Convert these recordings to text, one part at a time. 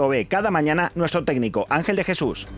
provee cada mañana nuestro técnico Ángel de Jesús.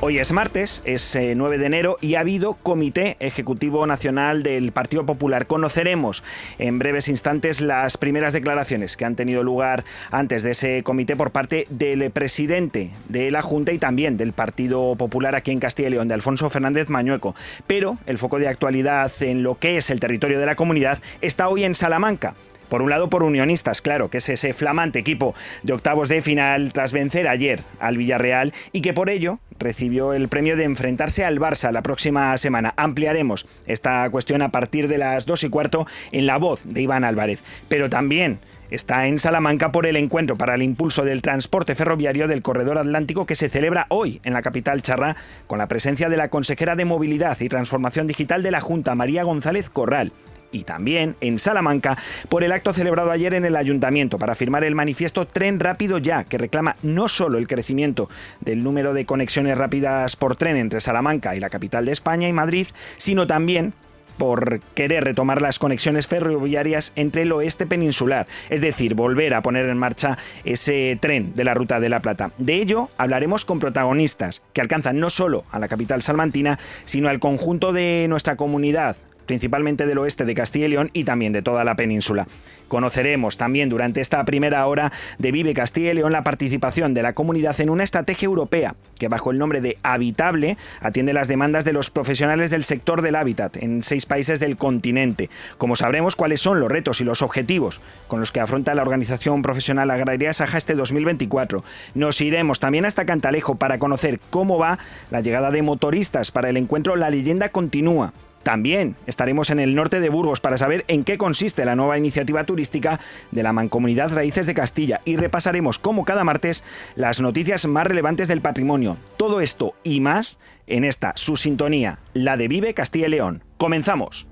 Hoy es martes, es 9 eh, de enero y ha habido Comité Ejecutivo Nacional del Partido Popular. Conoceremos en breves instantes las primeras declaraciones que han tenido lugar antes de ese comité por parte del presidente de la Junta y también del Partido Popular aquí en Castilla y León, de Alfonso Fernández Mañueco. Pero el foco de actualidad en lo que es el territorio de la comunidad está hoy en Salamanca por un lado por Unionistas, claro, que es ese flamante equipo de octavos de final tras vencer ayer al Villarreal y que por ello recibió el premio de enfrentarse al Barça la próxima semana. Ampliaremos esta cuestión a partir de las dos y cuarto en la voz de Iván Álvarez. Pero también está en Salamanca por el encuentro para el impulso del transporte ferroviario del corredor atlántico que se celebra hoy en la capital charra con la presencia de la consejera de Movilidad y Transformación Digital de la Junta, María González Corral y también en Salamanca por el acto celebrado ayer en el ayuntamiento para firmar el manifiesto Tren Rápido Ya, que reclama no solo el crecimiento del número de conexiones rápidas por tren entre Salamanca y la capital de España y Madrid, sino también por querer retomar las conexiones ferroviarias entre el oeste peninsular, es decir, volver a poner en marcha ese tren de la Ruta de la Plata. De ello hablaremos con protagonistas que alcanzan no solo a la capital salmantina, sino al conjunto de nuestra comunidad, principalmente del oeste de Castilla y León y también de toda la península. Conoceremos también durante esta primera hora de Vive Castilla y León la participación de la comunidad en una estrategia europea que bajo el nombre de Habitable atiende las demandas de los profesionales del sector del hábitat en seis países del continente. Como sabremos cuáles son los retos y los objetivos con los que afronta la organización profesional agraria Saja este 2024. Nos iremos también hasta Cantalejo para conocer cómo va la llegada de motoristas para el encuentro La leyenda continúa también estaremos en el norte de Burgos para saber en qué consiste la nueva iniciativa turística de la Mancomunidad Raíces de Castilla y repasaremos como cada martes las noticias más relevantes del patrimonio. Todo esto y más en esta su sintonía, la de Vive Castilla y León. Comenzamos.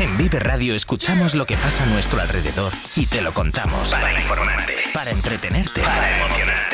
En Vive Radio escuchamos lo que pasa a nuestro alrededor y te lo contamos. Para informarte. Para entretenerte. Para emocionarte.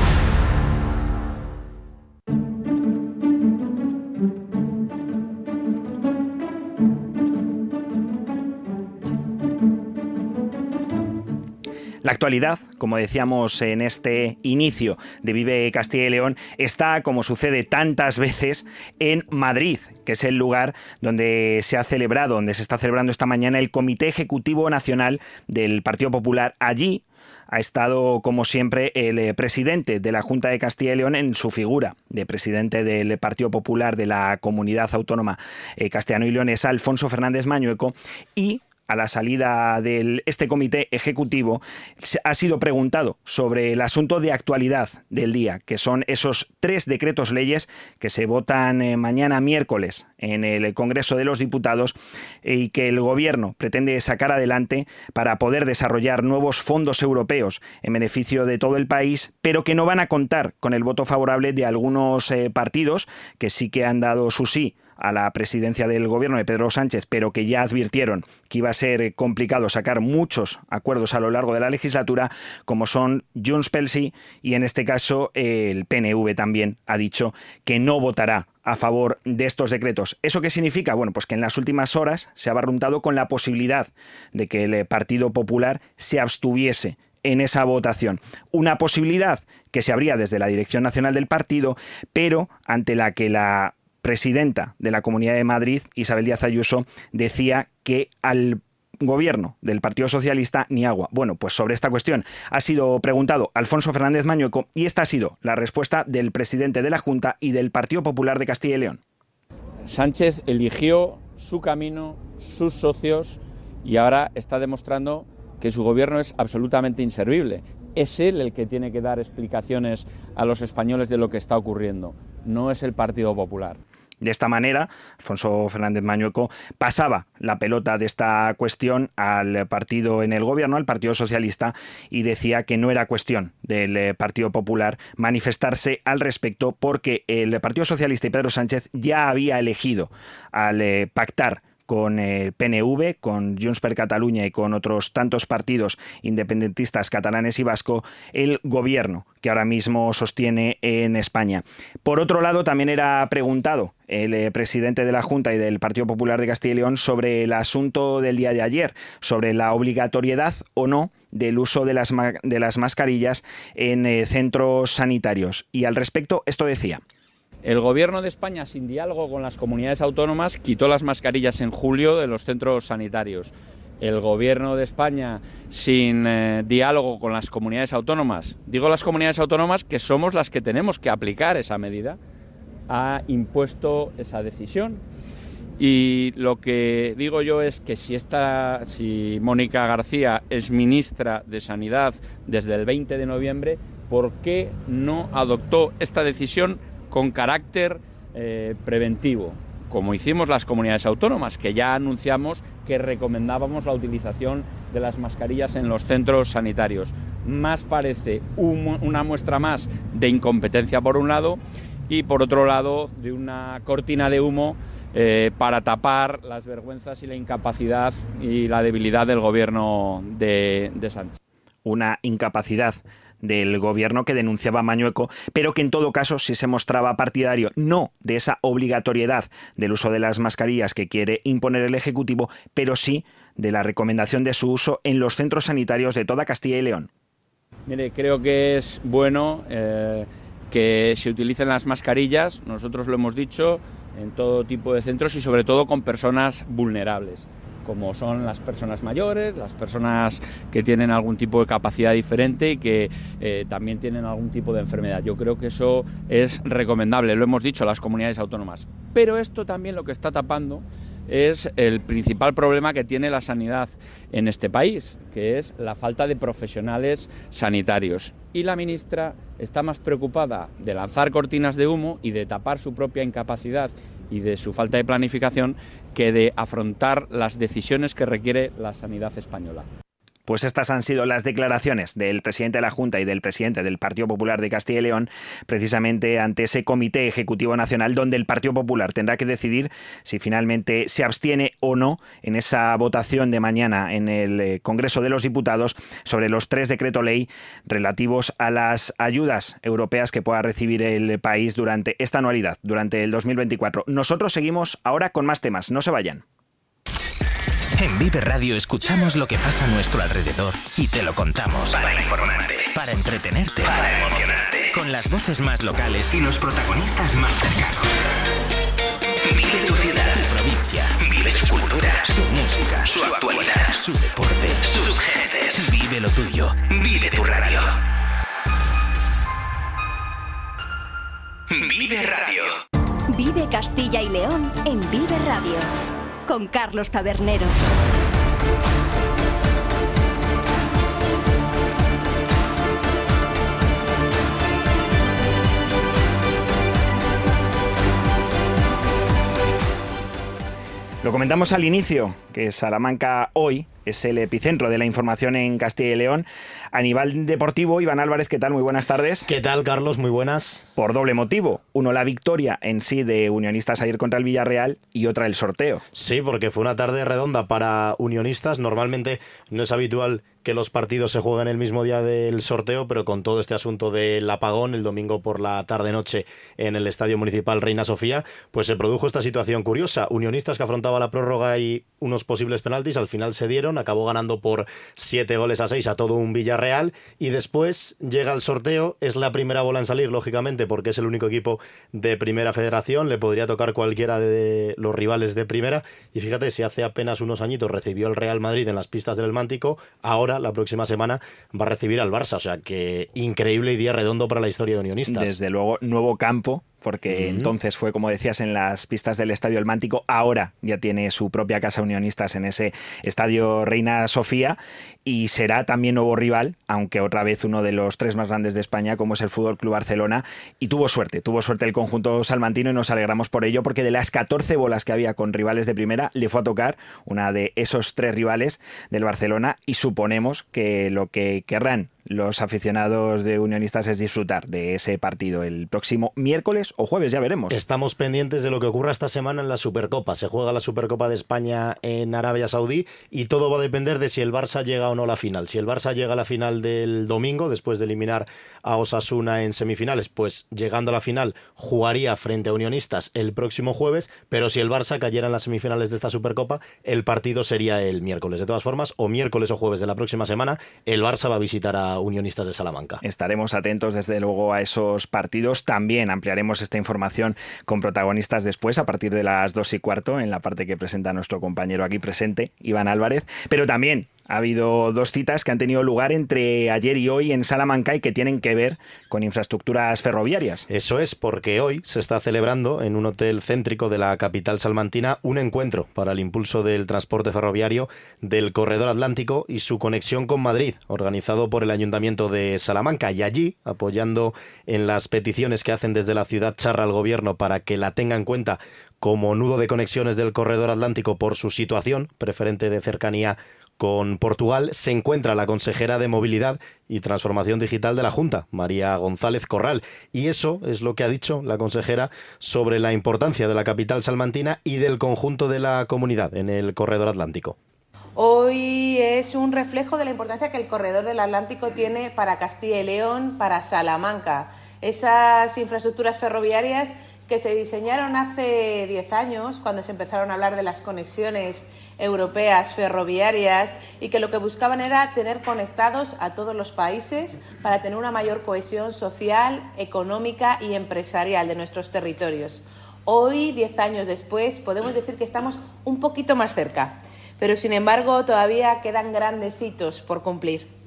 Actualidad, como decíamos en este inicio de Vive Castilla y León, está, como sucede tantas veces, en Madrid, que es el lugar donde se ha celebrado, donde se está celebrando esta mañana el Comité Ejecutivo Nacional del Partido Popular. Allí ha estado, como siempre, el eh, presidente de la Junta de Castilla y León en su figura de presidente del Partido Popular de la Comunidad Autónoma eh, Castellano y Leonesa, Alfonso Fernández Mañueco, y a la salida de este comité ejecutivo, ha sido preguntado sobre el asunto de actualidad del día, que son esos tres decretos leyes que se votan eh, mañana miércoles en el Congreso de los Diputados y que el Gobierno pretende sacar adelante para poder desarrollar nuevos fondos europeos en beneficio de todo el país, pero que no van a contar con el voto favorable de algunos eh, partidos que sí que han dado su sí a la presidencia del gobierno de Pedro Sánchez, pero que ya advirtieron que iba a ser complicado sacar muchos acuerdos a lo largo de la legislatura, como son Junts Pelsi y en este caso el PNV también ha dicho que no votará a favor de estos decretos. ¿Eso qué significa? Bueno, pues que en las últimas horas se ha barruntado con la posibilidad de que el Partido Popular se abstuviese en esa votación. Una posibilidad que se abría desde la Dirección Nacional del Partido, pero ante la que la presidenta de la Comunidad de Madrid, Isabel Díaz Ayuso, decía que al gobierno del Partido Socialista ni agua. Bueno, pues sobre esta cuestión ha sido preguntado Alfonso Fernández Mañueco y esta ha sido la respuesta del presidente de la Junta y del Partido Popular de Castilla y León. Sánchez eligió su camino, sus socios y ahora está demostrando que su gobierno es absolutamente inservible. Es él el que tiene que dar explicaciones a los españoles de lo que está ocurriendo, no es el Partido Popular. De esta manera, Alfonso Fernández Mañueco pasaba la pelota de esta cuestión al partido en el gobierno, al Partido Socialista, y decía que no era cuestión del eh, Partido Popular manifestarse al respecto porque el Partido Socialista y Pedro Sánchez ya había elegido al eh, pactar con el PNV, con Junts per Cataluña y con otros tantos partidos independentistas catalanes y vasco, el gobierno que ahora mismo sostiene en España. Por otro lado, también era preguntado el eh, presidente de la Junta y del Partido Popular de Castilla y León sobre el asunto del día de ayer, sobre la obligatoriedad o no del uso de las, de las mascarillas en eh, centros sanitarios. Y al respecto, esto decía. El Gobierno de España, sin diálogo con las comunidades autónomas, quitó las mascarillas en julio de los centros sanitarios. El Gobierno de España, sin eh, diálogo con las comunidades autónomas, digo las comunidades autónomas que somos las que tenemos que aplicar esa medida, ha impuesto esa decisión. Y lo que digo yo es que si, esta, si Mónica García es ministra de Sanidad desde el 20 de noviembre, ¿por qué no adoptó esta decisión con carácter eh, preventivo, como hicimos las comunidades autónomas, que ya anunciamos que recomendábamos la utilización de las mascarillas en los centros sanitarios. Más parece una muestra más de incompetencia por un lado y por otro lado de una cortina de humo eh, para tapar las vergüenzas y la incapacidad y la debilidad del gobierno de, de Sánchez. Una incapacidad del gobierno que denunciaba Mañueco, pero que en todo caso sí se mostraba partidario no de esa obligatoriedad del uso de las mascarillas que quiere imponer el Ejecutivo, pero sí de la recomendación de su uso en los centros sanitarios de toda Castilla y León. Mire, creo que es bueno eh, que se utilicen las mascarillas, nosotros lo hemos dicho, en todo tipo de centros y sobre todo con personas vulnerables como son las personas mayores, las personas que tienen algún tipo de capacidad diferente y que eh, también tienen algún tipo de enfermedad. Yo creo que eso es recomendable, lo hemos dicho las comunidades autónomas. Pero esto también lo que está tapando es el principal problema que tiene la sanidad en este país, que es la falta de profesionales sanitarios. Y la ministra está más preocupada de lanzar cortinas de humo y de tapar su propia incapacidad y de su falta de planificación que de afrontar las decisiones que requiere la sanidad española. Pues estas han sido las declaraciones del presidente de la Junta y del presidente del Partido Popular de Castilla y León, precisamente ante ese Comité Ejecutivo Nacional, donde el Partido Popular tendrá que decidir si finalmente se abstiene o no en esa votación de mañana en el eh, Congreso de los Diputados sobre los tres decretos ley relativos a las ayudas europeas que pueda recibir el país durante esta anualidad, durante el 2024. Nosotros seguimos ahora con más temas. No se vayan. En Vive Radio escuchamos lo que pasa a nuestro alrededor y te lo contamos. Para informarte. Para entretenerte. Para emocionarte. Con las voces más locales y los protagonistas más cercanos. Vive tu ciudad. Tu provincia. Vive su cultura. Su música. Su actualidad. Su deporte. Sus gentes. Vive lo tuyo. Vive tu radio. Vive Radio. Vive Castilla y León en Vive Radio con Carlos Tabernero. Lo comentamos al inicio, que Salamanca hoy es el epicentro de la información en Castilla y León. A nivel deportivo, Iván Álvarez, ¿qué tal? Muy buenas tardes. ¿Qué tal, Carlos? Muy buenas. Por doble motivo. Uno, la victoria en sí de Unionistas ayer contra el Villarreal y otra, el sorteo. Sí, porque fue una tarde redonda para Unionistas. Normalmente no es habitual que los partidos se jueguen el mismo día del sorteo, pero con todo este asunto del apagón el domingo por la tarde-noche en el Estadio Municipal Reina Sofía, pues se produjo esta situación curiosa. Unionistas que afrontaba la prórroga y unos posibles penaltis, al final se dieron, acabó ganando por siete goles a seis a todo un Villarreal y después llega el sorteo, es la primera bola en salir, lógicamente, porque es el único equipo de primera federación, le podría tocar cualquiera de los rivales de primera y fíjate, si hace apenas unos añitos recibió el Real Madrid en las pistas del Mántico, ahora la próxima semana va a recibir al Barça. O sea que increíble y día redondo para la historia de Unionistas. Desde luego, nuevo campo porque entonces fue, como decías, en las pistas del Estadio El Mántico, ahora ya tiene su propia casa unionistas en ese Estadio Reina Sofía y será también nuevo rival, aunque otra vez uno de los tres más grandes de España, como es el Fútbol Club Barcelona, y tuvo suerte, tuvo suerte el conjunto salmantino y nos alegramos por ello, porque de las 14 bolas que había con rivales de primera, le fue a tocar una de esos tres rivales del Barcelona y suponemos que lo que querrán los aficionados de Unionistas es disfrutar de ese partido el próximo miércoles o jueves, ya veremos. Estamos pendientes de lo que ocurra esta semana en la Supercopa. Se juega la Supercopa de España en Arabia Saudí y todo va a depender de si el Barça llega o no a la final. Si el Barça llega a la final del domingo, después de eliminar a Osasuna en semifinales, pues llegando a la final jugaría frente a Unionistas el próximo jueves, pero si el Barça cayera en las semifinales de esta Supercopa, el partido sería el miércoles. De todas formas, o miércoles o jueves de la próxima semana, el Barça va a visitar a Unionistas de Salamanca. Estaremos atentos desde luego a esos partidos. También ampliaremos esta información con protagonistas después, a partir de las dos y cuarto, en la parte que presenta nuestro compañero aquí presente, Iván Álvarez. Pero también ha habido dos citas que han tenido lugar entre ayer y hoy en Salamanca y que tienen que ver con infraestructuras ferroviarias. Eso es, porque hoy se está celebrando en un hotel céntrico de la capital salmantina un encuentro para el impulso del transporte ferroviario del Corredor Atlántico y su conexión con Madrid, organizado por el Ayuntamiento de Salamanca. Y allí, apoyando en las peticiones que hacen desde la ciudad charra al gobierno para que la tenga en cuenta como nudo de conexiones del Corredor Atlántico por su situación preferente de cercanía con Portugal se encuentra la consejera de Movilidad y Transformación Digital de la Junta, María González Corral. Y eso es lo que ha dicho la consejera sobre la importancia de la capital salmantina y del conjunto de la comunidad en el corredor atlántico. Hoy es un reflejo de la importancia que el corredor del Atlántico tiene para Castilla y León, para Salamanca. Esas infraestructuras ferroviarias que se diseñaron hace 10 años, cuando se empezaron a hablar de las conexiones europeas ferroviarias y que lo que buscaban era tener conectados a todos los países para tener una mayor cohesión social, económica y empresarial de nuestros territorios. Hoy, diez años después, podemos decir que estamos un poquito más cerca, pero sin embargo todavía quedan grandes hitos por cumplir.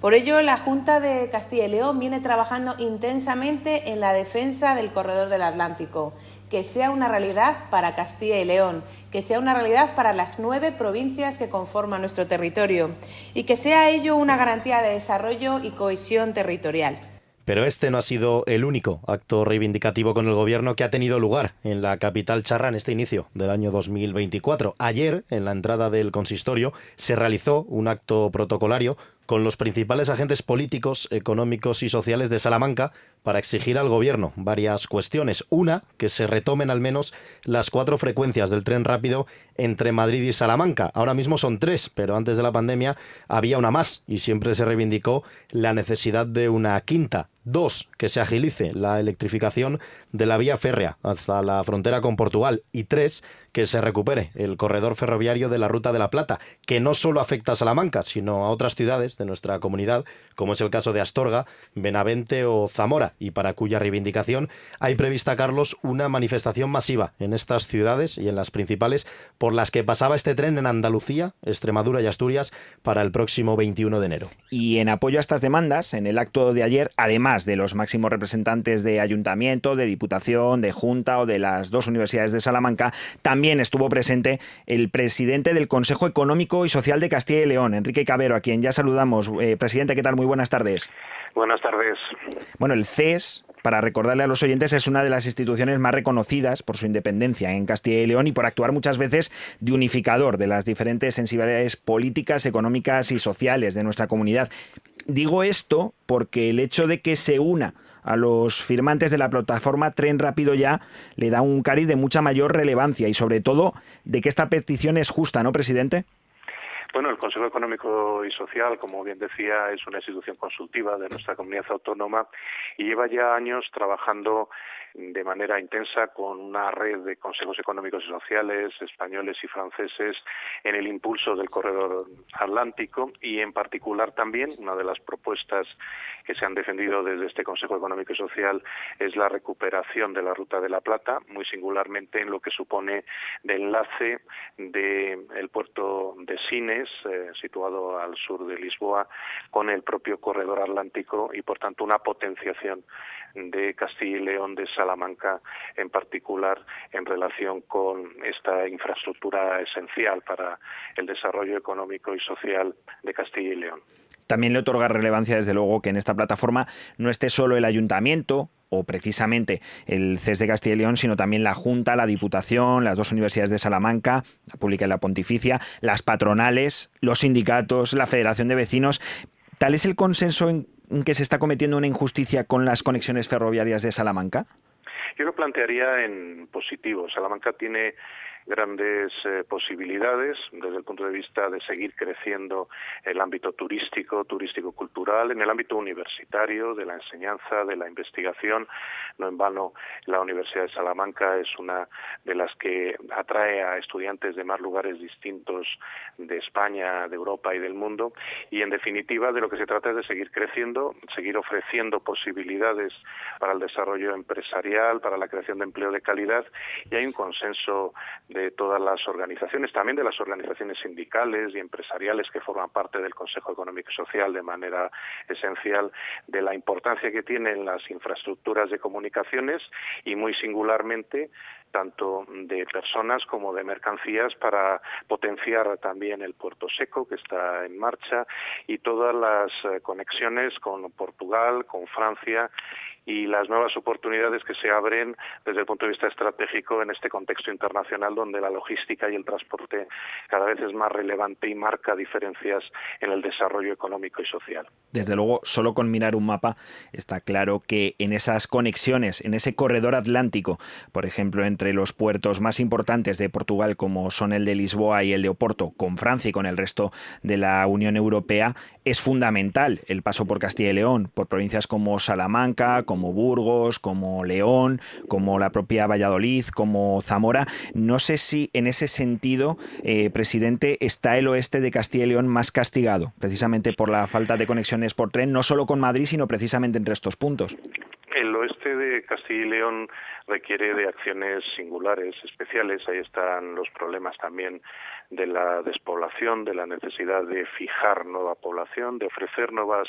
Por ello, la Junta de Castilla y León viene trabajando intensamente en la defensa del corredor del Atlántico que sea una realidad para Castilla y León, que sea una realidad para las nueve provincias que conforman nuestro territorio y que sea ello una garantía de desarrollo y cohesión territorial. Pero este no ha sido el único acto reivindicativo con el gobierno que ha tenido lugar en la capital charra en este inicio del año 2024. Ayer, en la entrada del consistorio, se realizó un acto protocolario con los principales agentes políticos, económicos y sociales de Salamanca para exigir al gobierno varias cuestiones. Una, que se retomen al menos las cuatro frecuencias del tren rápido entre Madrid y Salamanca. Ahora mismo son tres, pero antes de la pandemia había una más y siempre se reivindicó la necesidad de una quinta. Dos, que se agilice la electrificación de la vía férrea hasta la frontera con Portugal. Y tres, que se recupere el corredor ferroviario de la Ruta de la Plata, que no solo afecta a Salamanca, sino a otras ciudades de nuestra comunidad, como es el caso de Astorga, Benavente o Zamora, y para cuya reivindicación hay prevista, Carlos, una manifestación masiva en estas ciudades y en las principales por las que pasaba este tren en Andalucía, Extremadura y Asturias para el próximo 21 de enero. Y en apoyo a estas demandas, en el acto de ayer, además además de los máximos representantes de ayuntamiento, de diputación, de junta o de las dos universidades de Salamanca, también estuvo presente el presidente del Consejo Económico y Social de Castilla y León, Enrique Cabero, a quien ya saludamos. Eh, presidente, ¿qué tal? Muy buenas tardes. Buenas tardes. Bueno, el CES, para recordarle a los oyentes, es una de las instituciones más reconocidas por su independencia en Castilla y León y por actuar muchas veces de unificador de las diferentes sensibilidades políticas, económicas y sociales de nuestra comunidad. Digo esto porque el hecho de que se una a los firmantes de la plataforma Tren Rápido Ya le da un cariz de mucha mayor relevancia y sobre todo de que esta petición es justa, ¿no, presidente? Bueno, el Consejo Económico y Social, como bien decía, es una institución consultiva de nuestra comunidad autónoma y lleva ya años trabajando de manera intensa con una red de consejos económicos y sociales españoles y franceses en el impulso del corredor atlántico y en particular también una de las propuestas que se han defendido desde este Consejo Económico y Social es la recuperación de la Ruta de la Plata, muy singularmente en lo que supone de enlace del puerto de Sines, eh, situado al sur de Lisboa, con el propio corredor atlántico y por tanto una potenciación de Castilla y León, de Salamanca en particular, en relación con esta infraestructura esencial para el desarrollo económico y social de Castilla y León. También le otorga relevancia, desde luego, que en esta plataforma no esté solo el ayuntamiento o precisamente el CES de Castilla y León, sino también la Junta, la Diputación, las dos universidades de Salamanca, la Pública y la Pontificia, las patronales, los sindicatos, la Federación de Vecinos. ¿Tal es el consenso en que se está cometiendo una injusticia con las conexiones ferroviarias de Salamanca? Yo lo plantearía en positivo. Salamanca tiene grandes eh, posibilidades desde el punto de vista de seguir creciendo el ámbito turístico, turístico-cultural, en el ámbito universitario, de la enseñanza, de la investigación. No en vano, la Universidad de Salamanca es una de las que atrae a estudiantes de más lugares distintos de España, de Europa y del mundo. Y, en definitiva, de lo que se trata es de seguir creciendo, seguir ofreciendo posibilidades para el desarrollo empresarial, para la creación de empleo de calidad. Y hay un consenso de todas las organizaciones, también de las organizaciones sindicales y empresariales que forman parte del Consejo Económico y Social de manera esencial, de la importancia que tienen las infraestructuras de comunicaciones y muy singularmente tanto de personas como de mercancías para potenciar también el puerto seco que está en marcha y todas las eh, conexiones con Portugal, con Francia y las nuevas oportunidades que se abren desde el punto de vista estratégico en este contexto internacional donde la logística y el transporte cada vez es más relevante y marca diferencias en el desarrollo económico y social. Desde luego, solo con mirar un mapa está claro que en esas conexiones, en ese corredor atlántico, por ejemplo, entre los puertos más importantes de Portugal como son el de Lisboa y el de Oporto, con Francia y con el resto de la Unión Europea, es fundamental el paso por Castilla y León, por provincias como Salamanca, como Burgos, como León, como la propia Valladolid, como Zamora. No sé si en ese sentido, eh, presidente, está el oeste de Castilla y León más castigado, precisamente por la falta de conexiones por tren, no solo con Madrid, sino precisamente entre estos puntos. El oeste de Castilla y León requiere de acciones singulares, especiales. Ahí están los problemas también de la despoblación, de la necesidad de fijar nueva población, de ofrecer nuevas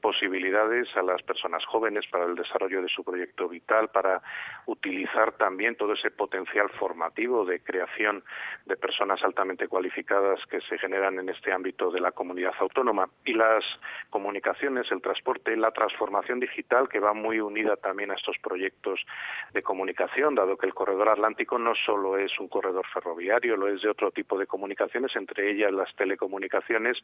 posibilidades a las personas jóvenes para el desarrollo de su proyecto vital, para utilizar también todo ese potencial formativo de creación de personas altamente cualificadas que se generan en este ámbito de la comunidad autónoma y las comunicaciones, el transporte, la transformación digital que va muy unida también a estos proyectos de comunicación, dado que el corredor atlántico no solo es un corredor ferroviario, lo es de otro tipo de comunicaciones, entre ellas las telecomunicaciones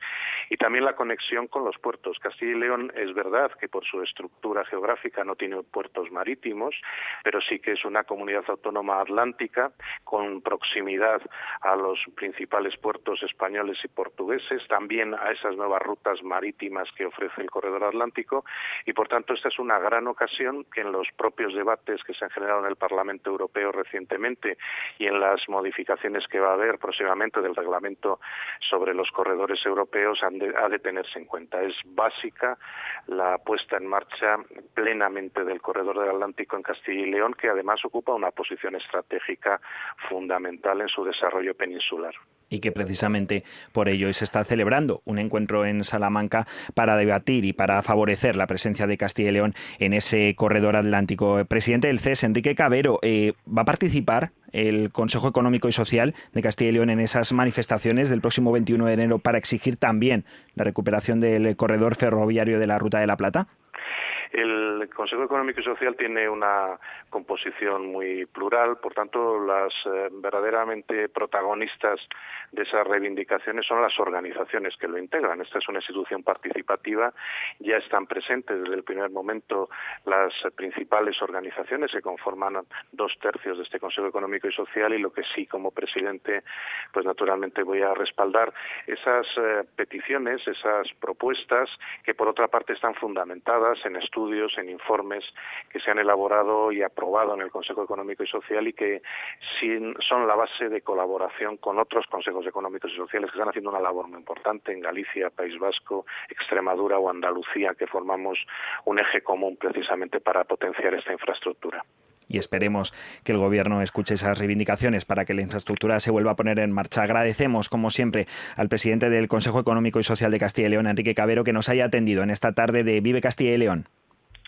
y también la conexión con los puertos. Castilla y León es verdad que por su estructura geográfica no tiene puertos marítimos, pero sí que es una comunidad autónoma atlántica con proximidad a los principales puertos españoles y portugueses, también a esas nuevas rutas marítimas que ofrece el corredor atlántico y por tanto esta es una gran ocasión que en los propios debates que se han generado en el Parlamento Europeo recientemente y en las modificaciones que va a haber próximamente del reglamento sobre los corredores europeos ha de tenerse en cuenta. Es básica la puesta en marcha plenamente del corredor del Atlántico en Castilla y León, que además ocupa una posición estratégica fundamental en su desarrollo peninsular. Y que precisamente por ello se está celebrando un encuentro en Salamanca para debatir y para favorecer la presencia de Castilla y León en ese corredor atlántico. El presidente del CES, Enrique Cabero, eh, ¿va a participar el Consejo Económico y Social de Castilla y León en esas manifestaciones del próximo 21 de enero para exigir también la recuperación del corredor ferroviario de la Ruta de la Plata? El Consejo Económico y Social tiene una composición muy plural, por tanto, las eh, verdaderamente protagonistas de esas reivindicaciones son las organizaciones que lo integran. Esta es una institución participativa, ya están presentes desde el primer momento las principales organizaciones que conforman dos tercios de este Consejo Económico y Social y lo que sí como presidente, pues naturalmente voy a respaldar esas eh, peticiones, esas propuestas que por otra parte están fundamentadas en estudios, en informes que se han elaborado y aprobado en el Consejo Económico y Social y que son la base de colaboración con otros consejos económicos y sociales que están haciendo una labor muy importante en Galicia, País Vasco, Extremadura o Andalucía, que formamos un eje común precisamente para potenciar esta infraestructura y esperemos que el Gobierno escuche esas reivindicaciones para que la infraestructura se vuelva a poner en marcha. Agradecemos, como siempre, al presidente del Consejo Económico y Social de Castilla y León, Enrique Cabero, que nos haya atendido en esta tarde de Vive Castilla y León.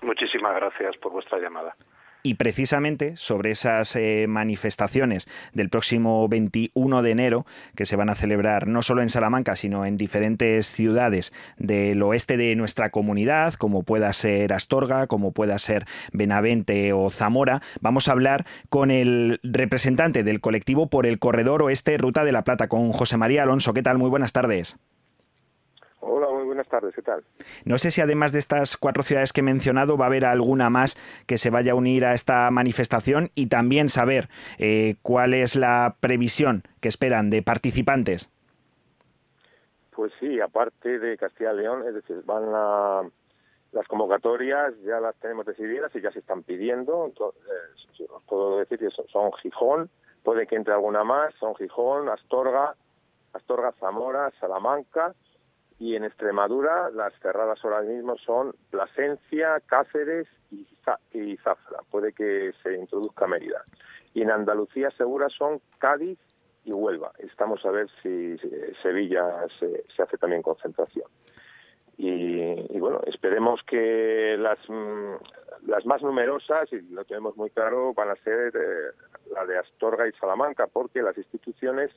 Muchísimas gracias por vuestra llamada. Y precisamente sobre esas eh, manifestaciones del próximo 21 de enero, que se van a celebrar no solo en Salamanca, sino en diferentes ciudades del oeste de nuestra comunidad, como pueda ser Astorga, como pueda ser Benavente o Zamora, vamos a hablar con el representante del colectivo por el Corredor Oeste Ruta de la Plata, con José María Alonso. ¿Qué tal? Muy buenas tardes. Buenas tardes, ¿qué tal? No sé si además de estas cuatro ciudades que he mencionado va a haber alguna más que se vaya a unir a esta manifestación y también saber eh, cuál es la previsión que esperan de participantes. Pues sí, aparte de Castilla y León, es decir, van a, las convocatorias ya las tenemos decididas y ya se están pidiendo. Entonces, os puedo decir que son Gijón, puede que entre alguna más, son Gijón, Astorga, Astorga, Zamora, Salamanca, y en Extremadura las cerradas ahora mismo son Plasencia, Cáceres y, Zafra. Puede que se introduzca Mérida. Y en Andalucía segura son Cádiz y Huelva. Estamos a ver si, Sevilla se, hace también concentración. Y, bueno, esperemos que las, mm, las más numerosas, y lo tenemos muy claro, van a ser eh, la de Astorga y Salamanca, porque las instituciones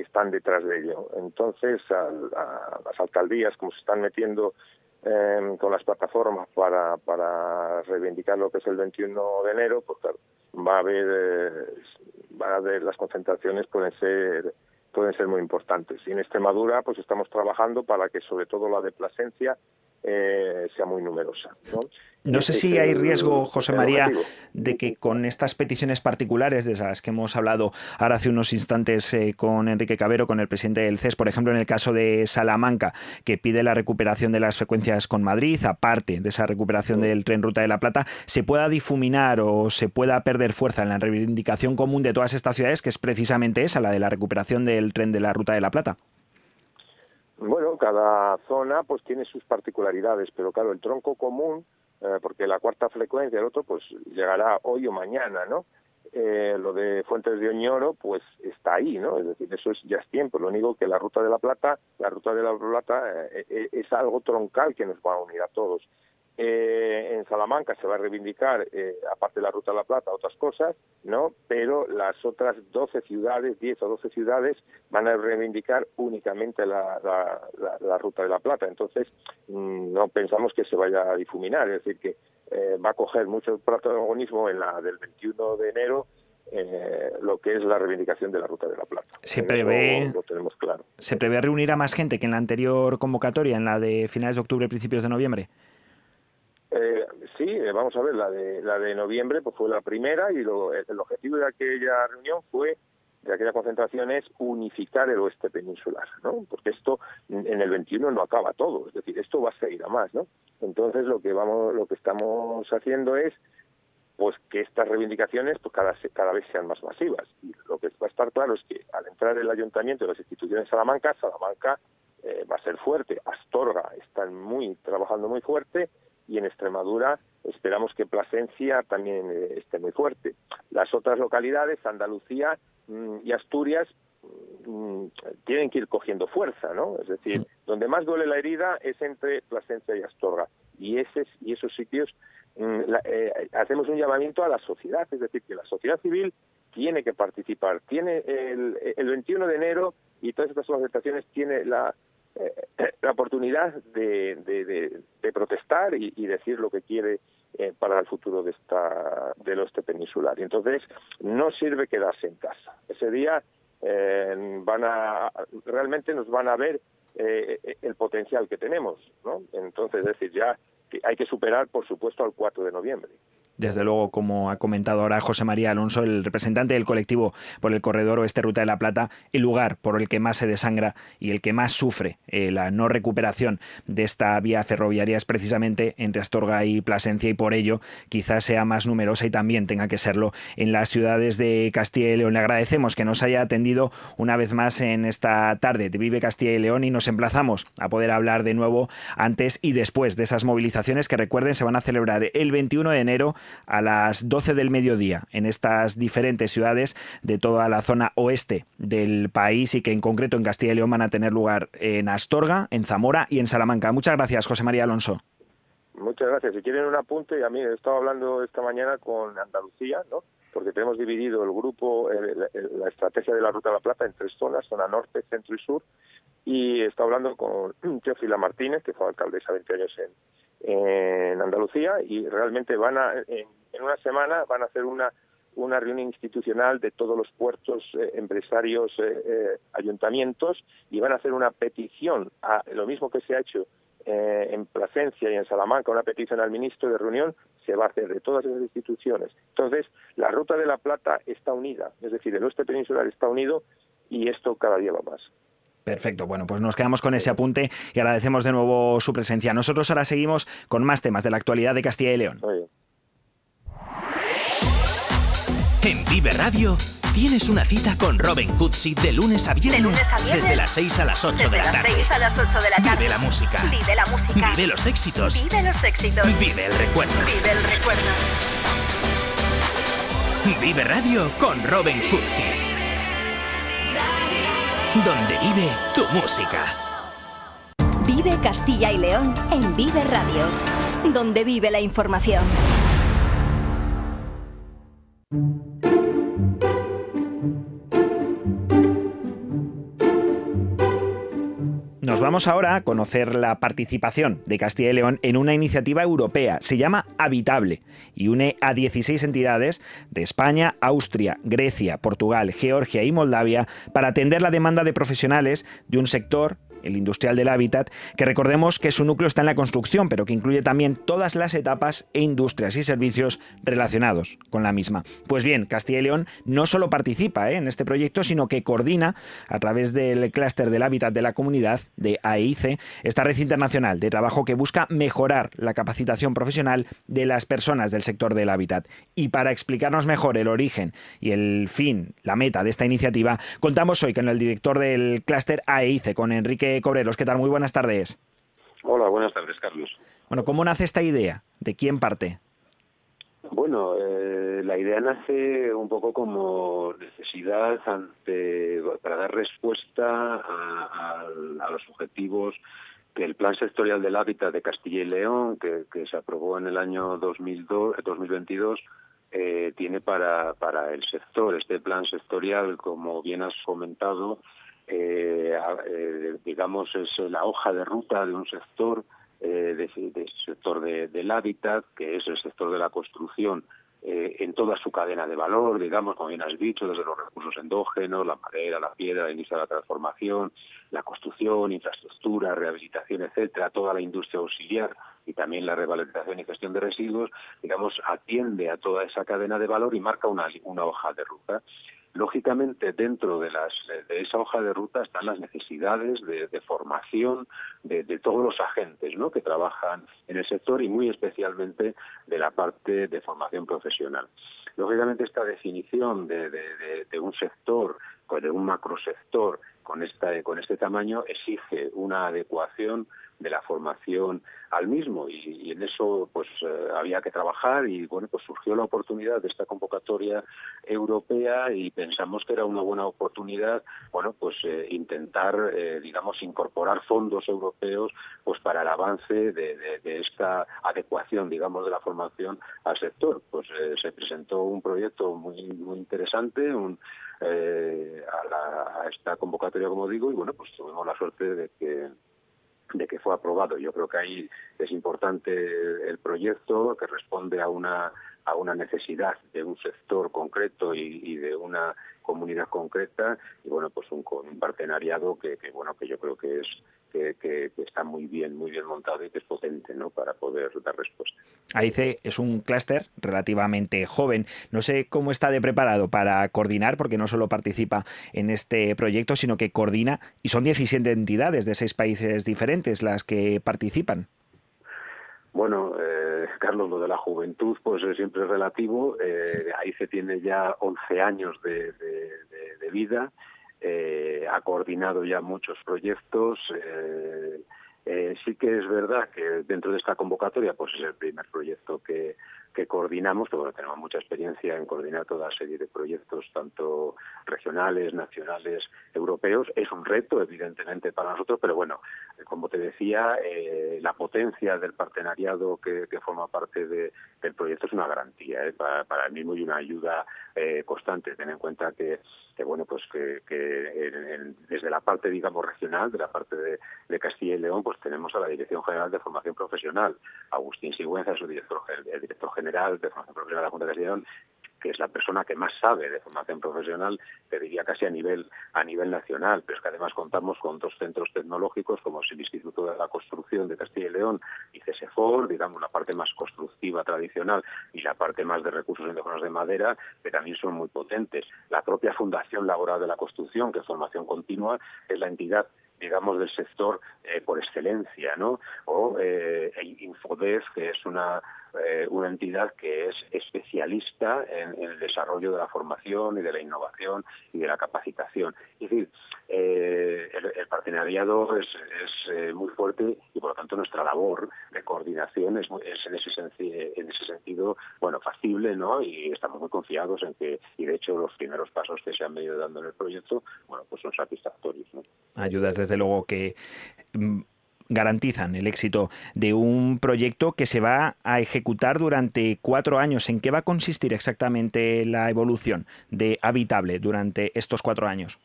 están detrás de ello. Entonces, las alcaldías, como se están metiendo em, con las plataformas para, para reivindicar lo que es el 21 de enero, pues va a haber, eh, va a haber las concentraciones pueden ser pueden ser muy importantes. Y en Extremadura, pues estamos trabajando para que sobre todo la de Plasencia eh, sea muy numerosa. ¿no? sé si hay riesgo, José María, de que con estas peticiones particulares de las que hemos hablado ahora hace unos instantes eh, con Enrique Cabero, con el presidente del CES, por ejemplo, en el caso de Salamanca, que pide la recuperación de las frecuencias con Madrid, aparte de esa recuperación del tren Ruta de la Plata, se pueda difuminar o se pueda perder fuerza en la reivindicación común de todas estas ciudades, que es precisamente esa, la de la recuperación del tren de la Ruta de la Plata? Bueno, cada zona pues tiene sus particularidades, pero claro, el tronco común, eh, porque la cuarta frecuencia, el otro, pues llegará hoy o mañana, ¿no? Eh, lo de Fuentes de Oñoro, pues está ahí, ¿no? Es decir, eso es, ya es tiempo. Lo único que la Ruta de la Plata, la Ruta de la Plata eh, es algo troncal que nos va a unir a todos. Eh, en Salamanca se va a reivindicar, eh, aparte de la Ruta de la Plata, otras cosas, ¿no? Pero las otras 12 ciudades, 10 o 12 ciudades, van a reivindicar únicamente la, Ruta de la Plata. Entonces, mm, no pensamos que se vaya a difuminar, es decir, que eh, va a coger mucho protagonismo en la del 21 de enero lo que es la reivindicación de la Ruta de la Plata. Se prevé, lo tenemos claro. ¿Se prevé reunir a más gente que en la anterior convocatoria, en la de finales de octubre, principios de noviembre? Eh, sí, eh, vamos a ver, la de, la de noviembre pues fue la primera y el, objetivo de aquella reunión fue, de aquella concentración es unificar el oeste peninsular, ¿no? Porque esto en el 21 no acaba todo, es decir, esto va a seguir a más, ¿no? Entonces lo que vamos, lo que estamos haciendo es pues que estas reivindicaciones pues cada, cada vez sean más masivas. Y lo que va a estar claro es que al entrar el ayuntamiento y las instituciones de Salamanca, Salamanca eh, va a ser fuerte, Astorga están muy trabajando muy fuerte, y en Extremadura esperamos que Plasencia también eh, esté muy fuerte. Las otras localidades, Andalucía mm, y Asturias, mm, mm, tienen que ir cogiendo fuerza, ¿no? Es decir, donde más duele la herida es entre Plasencia y Astorga. Y, ese, y esos sitios eh, hacemos un llamamiento a la sociedad, es decir, que la sociedad civil tiene que participar. Tiene el, el 21 de enero y todas estas manifestaciones tiene la, eh, la oportunidad de, de, protestar y, decir lo que quiere eh, para el futuro de esta del oeste peninsular. Y entonces no sirve quedarse en casa. Ese día eh, van a realmente nos van a ver el potencial que tenemos, ¿no? Entonces, es decir, ya hay que superar, por supuesto, al 4 de noviembre desde luego, como ha comentado ahora José María Alonso, el representante del colectivo por el corredor oeste Ruta de la Plata, el lugar por el que más se desangra y el que más sufre eh, la no recuperación de esta vía ferroviaria es precisamente entre Astorga y Plasencia y por ello quizás sea más numerosa y también tenga que serlo en las ciudades de Castilla y León. Le agradecemos que nos haya atendido una vez más en esta tarde de Vive Castilla y León y nos emplazamos a poder hablar de nuevo antes y después de esas movilizaciones que recuerden se van a celebrar el 21 de enero a las 12 del mediodía en estas diferentes ciudades de toda la zona oeste del país y que en concreto en Castilla y León van a tener lugar en Astorga, en Zamora y en Salamanca. Muchas gracias, José María Alonso. Muchas gracias. Si quieren un apunte, a mí he estado hablando esta mañana con Andalucía, ¿no? Porque tenemos dividido el grupo, la estrategia de la Ruta de la Plata en tres zonas, zona norte, centro y sur, y estado hablando con Teofila Martínez, que fue alcaldesa 20 años en, en Andalucía y realmente van a, en, una semana van a hacer una, una reunión institucional de todos los puertos, eh, empresarios, eh, eh, ayuntamientos y van a hacer una petición a lo mismo que se ha hecho en Plasencia y en Salamanca, una petición al ministro de reunión, se va a hacer de todas esas instituciones. Entonces, la ruta de la Plata está unida, es decir, el oeste peninsular está unido y esto cada día va más. Perfecto, bueno, pues nos quedamos con ese apunte y agradecemos de nuevo su presencia. Nosotros ahora seguimos con más temas de la actualidad de Castilla y León. En Vive Radio tienes una cita con Robin Cutsi de lunes a viernes. Desde las 6 a las 8 de la tarde. a las 8 de la tarde. Vive la música. Vive la música. Vive los éxitos. Vive los éxitos. Vive el recuerdo. Vive el recuerdo. Vive Radio con Robin Cutsi donde vive tu música. Vive Castilla y León en Vive Radio, donde vive la información. Nos vamos ahora a conocer la participación de Castilla y León en una iniciativa europea. Se llama Habitable y une a 16 entidades de España, Austria, Grecia, Portugal, Georgia y Moldavia para atender la demanda de profesionales de un sector el industrial del hábitat, que recordemos que su núcleo está en la construcción, pero que incluye también todas las etapas e industrias y servicios relacionados con la misma. Pues bien, Castilla y León no solo participa ¿eh? en este proyecto, sino que coordina a través del clúster del hábitat de la comunidad de AEIC esta red internacional de trabajo que busca mejorar la capacitación profesional de las personas del sector del hábitat. Y para explicarnos mejor el origen y el fin, la meta de esta iniciativa, contamos hoy con el director del clúster AEIC, con Enrique Cobreros. ¿Qué tal? Muy buenas tardes. Hola, buenas tardes, Carlos. Bueno, ¿cómo nace esta idea? ¿De quién parte? Bueno, eh, la idea nace un poco como necesidad ante, para dar respuesta a, los objetivos del Plan Sectorial del Hábitat de Castilla y León, que, se aprobó en el año 2002, 2022, eh, tiene para, para el sector. Este plan sectorial, como bien has comentado, eh, eh, digamos, es la hoja de ruta de un sector, eh, de, sector del hábitat, que es el sector de la construcción eh, en toda su cadena de valor, digamos, como bien has dicho, desde los recursos endógenos, la madera, la piedra, la industria de la transformación, la construcción, infraestructura, rehabilitación, etcétera, toda la industria auxiliar y también la revalorización y gestión de residuos, digamos, atiende a toda esa cadena de valor y marca una, una hoja de ruta. Lógicamente, dentro de, las, de esa hoja de ruta están las necesidades de, formación de, todos los agentes ¿no? que trabajan en el sector y muy especialmente de la parte de formación profesional. Lógicamente, esta definición de, un sector de un macrosector con, esta, con este tamaño exige una adecuación de la formación al mismo. Y, en eso pues eh, había que trabajar y bueno pues surgió la oportunidad de esta convocatoria europea y pensamos que era una buena oportunidad bueno pues eh, intentar eh, digamos incorporar fondos europeos pues para el avance de, esta adecuación digamos de la formación al sector. Pues se presentó un proyecto muy muy interesante un a, a esta convocatoria como digo y bueno pues tuvimos la suerte de que de que fue aprobado. Yo creo que ahí es importante el proyecto que responde a una a una necesidad de un sector concreto y, de una comunidad concreta y bueno pues un, un partenariado que, bueno que yo creo que es que, está muy bien muy bien montado y que es potente ¿no? para poder dar respuesta. AICE es un clúster relativamente joven. No sé cómo está de preparado para coordinar, porque no solo participa en este proyecto, sino que coordina, y son 17 entidades de seis países diferentes las que participan. Bueno, eh, Carlos, lo de la juventud pues siempre es relativo. Eh, AICE tiene ya 11 años de, de vida eh, ha coordinado ya muchos proyectos. Eh, eh, sí que es verdad que dentro de esta convocatoria pues es el primer proyecto que, coordinamos, pero tenemos mucha experiencia en coordinar toda serie de proyectos, tanto regionales, nacionales, europeos. Es un reto, evidentemente, para nosotros, pero bueno, como te decía, eh, la potencia del partenariado que, forma parte del proyecto es una garantía eh, para, para, el mismo y una ayuda eh, constante. Ten en cuenta que, bueno, pues que, desde la parte, digamos, regional, de la parte de, Castilla y León, pues tenemos a la Dirección General de Formación Profesional, Agustín Sigüenza, su director, el director general de formación profesional de la Junta de Castilla que es la persona que más sabe de formación profesional, te diría casi a nivel a nivel nacional, pero es que además contamos con dos centros tecnológicos como es el Instituto de la Construcción de Castilla y León y CESEFOR, digamos la parte más constructiva tradicional y la parte más de recursos endógenos de madera, que también son muy potentes. La propia Fundación Laboral de la Construcción, que es formación continua, es la entidad digamos, del sector eh, por excelencia, ¿no? O eh, Infodef, que es una eh, una entidad que es especialista en, el desarrollo de la formación y de la innovación y de la capacitación. Es decir, eh, el, partenariado es, muy fuerte y por lo tanto nuestra labor de coordinación es, en, ese, en ese sentido bueno factible ¿no? y estamos muy confiados en que y de hecho los primeros pasos que se han venido dando en el proyecto bueno pues son satisfactorios. Ayudas desde luego que mm, garantizan el éxito de un proyecto que se va a ejecutar durante cuatro años. ¿En qué va a consistir exactamente la evolución de Habitable durante estos cuatro años?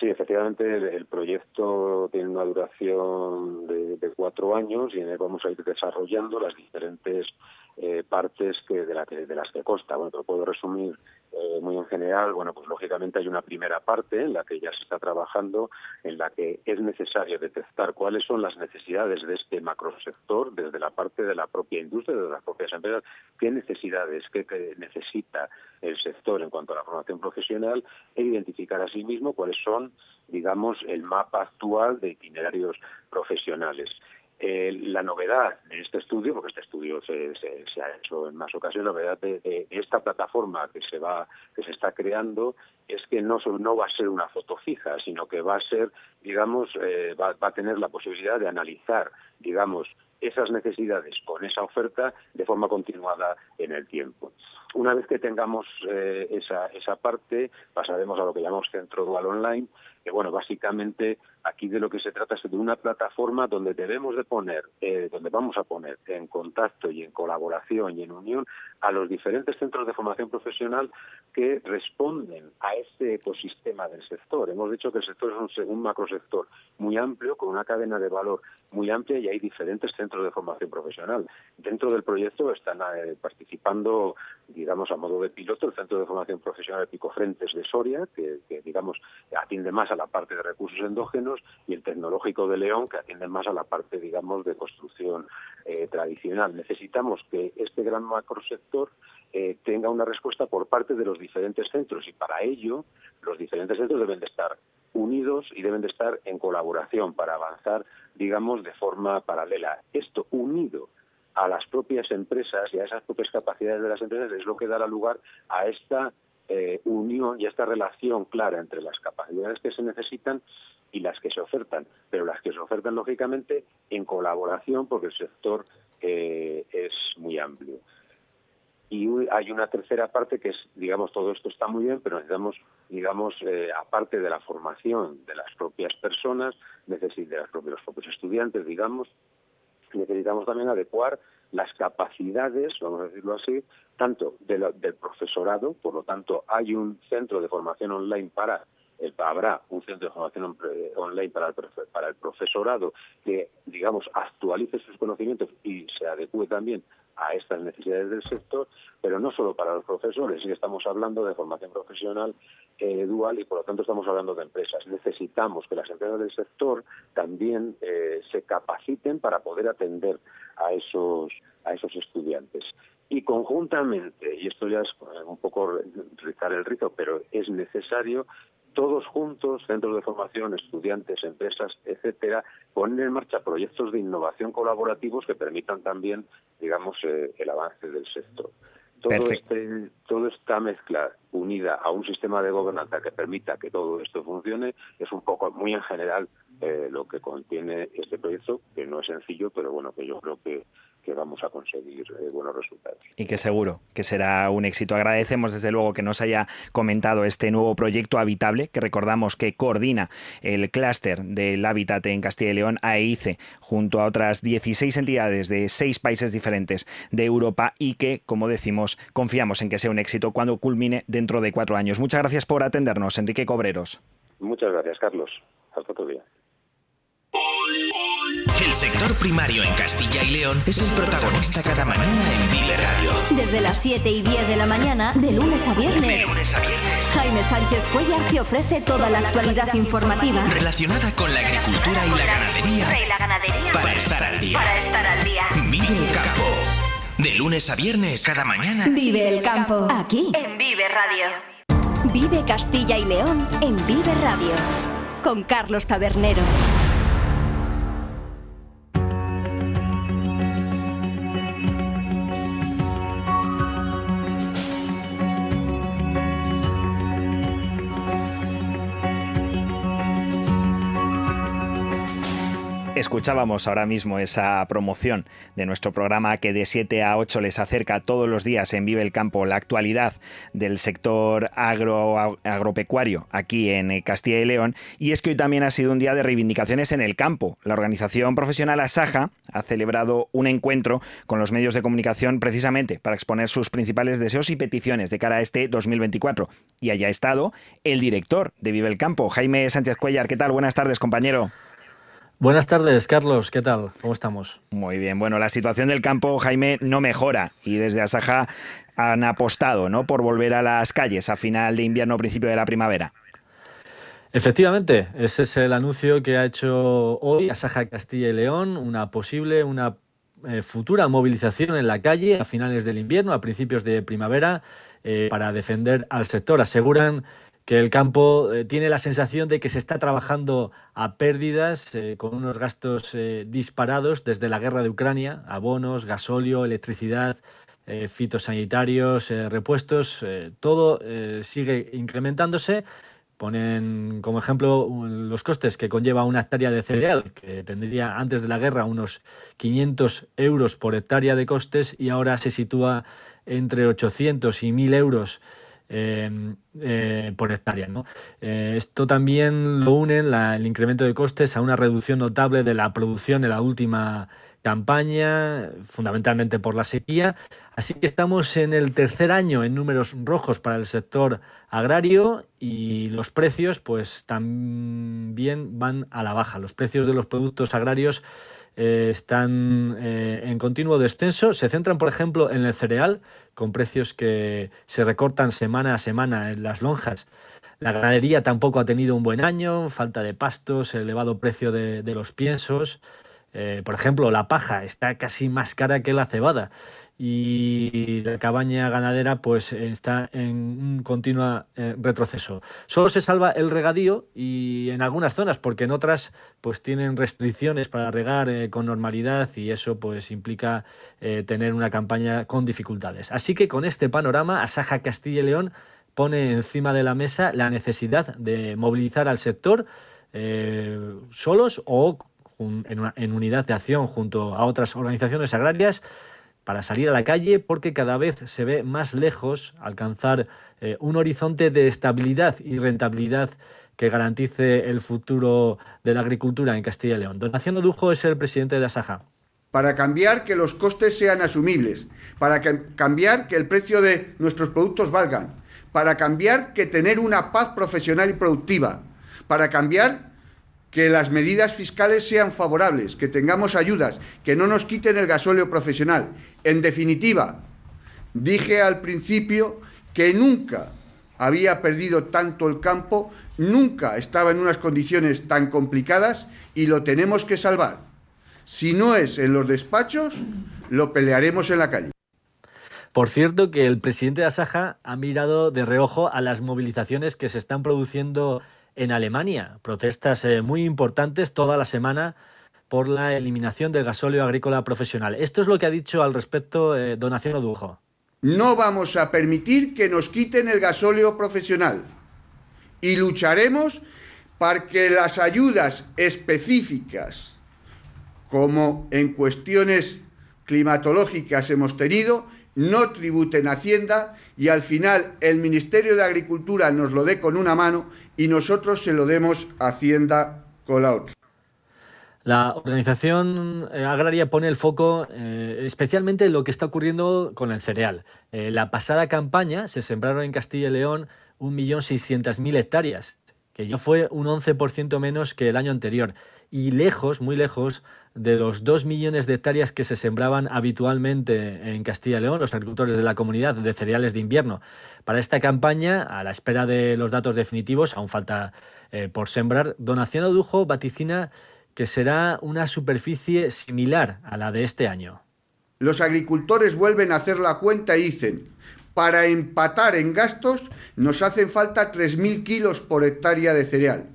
Sí, efectivamente, el, proyecto tiene una duración de, cuatro años y en él vamos a ir desarrollando las diferentes eh, partes que de, de las que consta. Bueno, te lo puedo resumir eh, muy en general, bueno, pues lógicamente hay una primera parte en la que ya se está trabajando, en la que es necesario detectar cuáles son las necesidades de este macrosector, desde la parte de la propia industria, de las propias empresas, qué necesidades, qué, necesita el sector en cuanto a la formación profesional, e identificar asimismo cuáles son, digamos, el mapa actual de itinerarios profesionales. Eh, la novedad de este estudio, porque este estudio se, ha hecho en más ocasiones, la novedad de, esta plataforma que se va, que se está creando, es que no, no va a ser una foto fija, sino que va a ser, digamos, eh, va, a tener la posibilidad de analizar, digamos, esas necesidades con esa oferta de forma continuada en el tiempo. Una vez que tengamos eh, esa, esa parte, pasaremos a lo que llamamos Centro Dual Online, que bueno, básicamente aquí de lo que se trata es de una plataforma donde debemos de poner, eh, donde vamos a poner en contacto y en colaboración y en unión a los diferentes centros de formación profesional que responden a este ecosistema del sector. Hemos dicho que el sector es un, un macrosector muy amplio, con una cadena de valor muy amplia y hay diferentes centros de formación profesional. Dentro del proyecto están eh, participando, digamos, a modo de piloto el Centro de Formación Profesional de Picofrentes de Soria, que, digamos, atiende más a la parte de recursos endógenos y el tecnológico de León, que atiende más a la parte, digamos, de construcción eh, tradicional. Necesitamos que este gran macrosector eh, tenga una respuesta por parte de los diferentes centros y para ello los diferentes centros deben de estar unidos y deben de estar en colaboración para avanzar, digamos, de forma paralela. Esto unido a las propias empresas y a esas propias capacidades de las empresas es lo que dará lugar a esta eh, unión y esta relación clara entre las capacidades que se necesitan y las que se ofertan, pero las que se ofertan lógicamente en colaboración porque el sector eh, es muy amplio. Y hay una tercera parte que es, digamos, todo esto está muy bien, pero necesitamos, digamos, eh, aparte de la formación de las propias personas, de los propios estudiantes, digamos, necesitamos también adecuar las capacidades, vamos a decirlo así, tanto del profesorado, por lo tanto hay un centro de formación online para eh, habrá un centro de formación online para el, para el profesorado que, digamos, actualice sus conocimientos y se adecue también a estas necesidades del sector, pero no solo para los profesores, sí estamos hablando de formación profesional eh, dual y por lo tanto estamos hablando de empresas. Necesitamos que las empresas del sector también eh, se capaciten para poder atender a esos, a esos estudiantes. Y conjuntamente, y esto ya es un poco rizar el rizo, pero es necesario todos juntos, centros de formación, estudiantes, empresas, etcétera, poner en marcha proyectos de innovación colaborativos que permitan también, digamos, eh, el avance del sector. Todo este, toda esta mezcla unida a un sistema de gobernanza que permita que todo esto funcione es un poco, muy en general, eh, lo que contiene este proyecto, que no es sencillo, pero bueno, que yo creo que, que vamos a conseguir eh, buenos resultados. Y que seguro que será un éxito. Agradecemos desde luego que nos haya comentado este nuevo proyecto habitable, que recordamos que coordina el clúster del hábitat en Castilla y León, AEICE, junto a otras 16 entidades de seis países diferentes de Europa y que, como decimos, confiamos en que sea un éxito cuando culmine dentro de cuatro años. Muchas gracias por atendernos, Enrique Cobreros. Muchas gracias, Carlos. Hasta otro día. El sector primario en Castilla y León es el protagonista cada mañana en Vive Radio. Desde las 7 y 10 de la mañana, de lunes a viernes. Jaime Sánchez Cuellar te ofrece toda la actualidad informativa relacionada con la agricultura y la ganadería. Para estar al día. Para estar al día. Vive el campo. De lunes a viernes cada mañana. Vive el campo. Aquí. En Vive Radio. Vive Castilla y León en Vive Radio. Con Carlos Tabernero. Escuchábamos ahora mismo esa promoción de nuestro programa que de 7 a 8 les acerca todos los días en Vive el Campo la actualidad del sector agro, agropecuario aquí en Castilla y León. Y es que hoy también ha sido un día de reivindicaciones en el campo. La organización profesional Asaja ha celebrado un encuentro con los medios de comunicación precisamente para exponer sus principales deseos y peticiones de cara a este 2024. Y haya estado el director de Vive el Campo, Jaime Sánchez Cuellar. ¿Qué tal? Buenas tardes, compañero. Buenas tardes, Carlos. ¿Qué tal? ¿Cómo estamos? Muy bien. Bueno, la situación del campo, Jaime, no mejora y desde Asaja han apostado ¿no? por volver a las calles a final de invierno, principio de la primavera. Efectivamente, ese es el anuncio que ha hecho hoy Asaja Castilla y León, una posible, una eh, futura movilización en la calle a finales del invierno, a principios de primavera, eh, para defender al sector. Aseguran que el campo eh, tiene la sensación de que se está trabajando a pérdidas, eh, con unos gastos eh, disparados desde la guerra de Ucrania, abonos, gasóleo, electricidad, fitosanitarios, repuestos, todo sigue incrementándose. Ponen como ejemplo los costes que conlleva una hectárea de cereal, que tendría antes de la guerra unos 500 euros por hectárea de costes y ahora se sitúa entre 800 y 1000 euros Em, eh, por hectárea. ¿no? Eh, esto también lo unen el incremento de costes a una reducción notable de la producción en la última campaña, fundamentalmente por la sequía. Así que estamos en el tercer año en números rojos para el sector agrario y los precios pues también van a la baja. Los precios de los productos agrarios eh, están en continuo descenso. Se centran, por ejemplo, en el cereal, con precios que se recortan semana a semana en las lonjas. La ganadería tampoco ha tenido un buen año, falta de pastos, elevado precio de, los piensos. Eh, por ejemplo, la paja está casi más cara que la cebada y la cabaña ganadera pues está en un continuo eh, retroceso. Solo se salva el regadío y en algunas zonas, porque en otras pues tienen restricciones para regar eh, con normalidad y eso pues implica eh, tener una campaña con dificultades. Así que con este panorama, Asaja Castilla y León pone encima de la mesa la necesidad de movilizar al sector solos o en, unidad de acción junto a otras organizaciones agrarias para salir a la calle porque cada vez se ve más lejos alcanzar eh, un horizonte de estabilidad y rentabilidad que garantice el futuro de la agricultura en Castilla y León. Donación Odujo es el presidente de Asaja para cambiar que los costes sean asumibles, para cambiar que el precio de nuestros productos valgan, para cambiar que tener una paz profesional y productiva, para cambiar que las medidas fiscales sean favorables, que tengamos ayudas, que no nos quiten el gasóleo profesional. En definitiva, dije al principio que nunca había perdido tanto el campo, nunca estaba en unas condiciones tan complicadas y lo tenemos que salvar. Si no es en los despachos, lo pelearemos en la calle. Por cierto, que el presidente de Asaja ha mirado de reojo a las movilizaciones que se están produciendo en Alemania. Protestas eh, muy importantes toda la semana por la eliminación del gasóleo agrícola profesional. Esto es lo que ha dicho al respecto eh, Donación Odujo. No vamos a permitir que nos quiten el gasóleo profesional y lucharemos para que las ayudas específicas como en cuestiones climatológicas hemos tenido, no tributen Hacienda y al final el Ministerio de Agricultura nos lo dé con una mano y nosotros se lo demos a Hacienda con la otra. La organización eh, agraria pone el foco eh, especialmente en lo que está ocurriendo con el cereal. Eh, la pasada campaña se sembraron en Castilla y León 1.600.000 hectáreas, que ya fue un 11% menos que el año anterior y lejos, muy lejos de los dos millones de hectáreas que se sembraban habitualmente en Castilla y León, los agricultores de la comunidad de cereales de invierno. Para esta campaña, a la espera de los datos definitivos, aún falta por sembrar, Donación Odujo vaticina que será una superficie similar a la de este año. Los agricultores vuelven a hacer la cuenta y dicen, para empatar en gastos nos hacen falta 3.000 kilos por hectárea de cereal,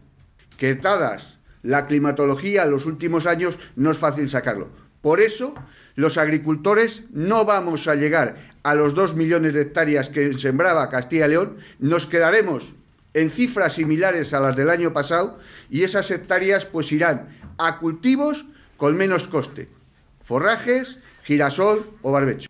que dadas la climatología en los últimos años no es fácil sacarlo. Por eso, los agricultores no vamos a llegar a los dos millones de hectáreas que sembraba Castilla y León, nos quedaremos en cifras similares a las del año pasado y esas hectáreas pues irán a cultivos con menos coste, forrajes, girasol o barbecho.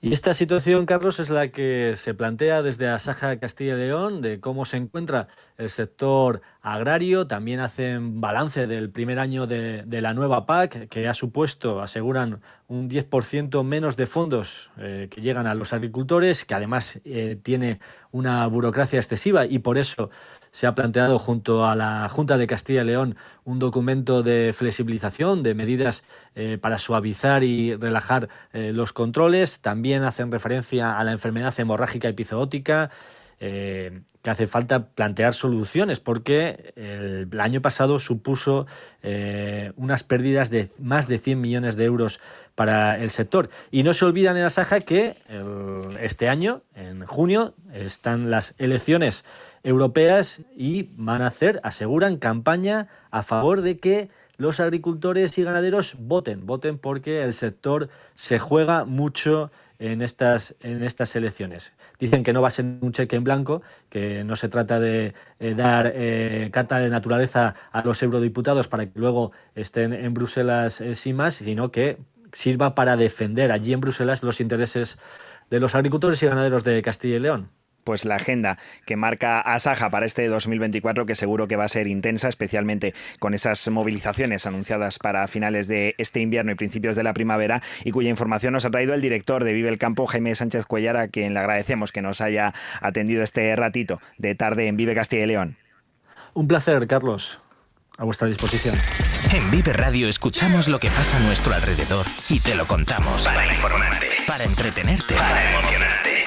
Y esta situación, Carlos, es la que se plantea desde Asaja Castilla y León, de cómo se encuentra el sector agrario. También hacen balance del primer año de, la nueva PAC, que ha supuesto, aseguran, un 10% menos de fondos eh, que llegan a los agricultores, que además eh, tiene una burocracia excesiva y por eso se ha planteado junto a la Junta de Castilla y León un documento de flexibilización, de medidas eh, para suavizar y relajar eh, los controles. También hacen referencia a la enfermedad hemorrágica epizootica. Eh, que hace falta plantear soluciones porque el, año pasado supuso unas pérdidas de más de 100 millones de euros para el sector. Y no se olvidan en la Saja que este año, en junio, están las elecciones europeas y van a hacer, aseguran, campaña a favor de que los agricultores y ganaderos voten, voten porque el sector se juega mucho en estas, en estas elecciones. Dicen que no va a ser un cheque en blanco, que no se trata de eh, dar eh, carta de naturaleza a los eurodiputados para que luego estén en Bruselas eh, sin más, sino que sirva para defender allí en Bruselas los intereses de los agricultores y ganaderos de Castilla y León pues la agenda que marca Asaja para este 2024, que seguro que va a ser intensa, especialmente con esas movilizaciones anunciadas para finales de este invierno y principios de la primavera, y cuya información nos ha traído el director de Vive el Campo, Jaime Sánchez Cuellar, a quien le agradecemos que nos haya atendido este ratito de tarde en Vive Castilla y León. Un placer, Carlos. A vuestra disposición. En Vive Radio escuchamos lo que pasa a nuestro alrededor y te lo contamos. Para informarte. Para entretenerte. Para emocionarte.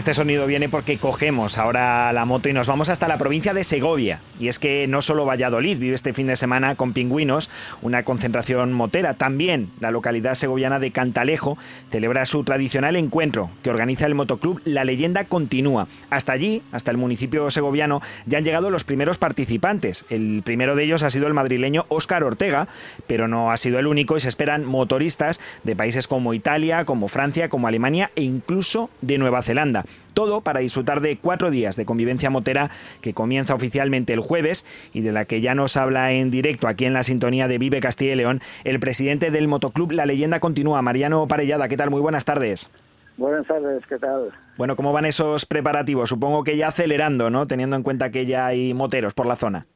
Este sonido viene porque cogemos ahora la moto y nos vamos hasta la provincia de Segovia. Y es que no solo Valladolid vive este fin de semana con pingüinos, una concentración motera, también la localidad segoviana de Cantalejo celebra su tradicional encuentro que organiza el motoclub La Leyenda Continúa. Hasta allí, hasta el municipio segoviano, ya han llegado los primeros participantes. El primero de ellos ha sido el madrileño Óscar Ortega, pero no ha sido el único y se esperan motoristas de países como Italia, como Francia, como Alemania e incluso de Nueva Zelanda. Todo para disfrutar de cuatro días de convivencia motera que comienza oficialmente el jueves y de la que ya nos habla en directo aquí en la sintonía de Vive Castilla y León el presidente del motoclub La Leyenda Continúa, Mariano Parellada. ¿Qué tal? Muy buenas tardes. Buenas tardes, ¿qué tal? Bueno, ¿cómo van esos preparativos? Supongo que ya acelerando, ¿no? Teniendo en cuenta que ya hay moteros por la zona.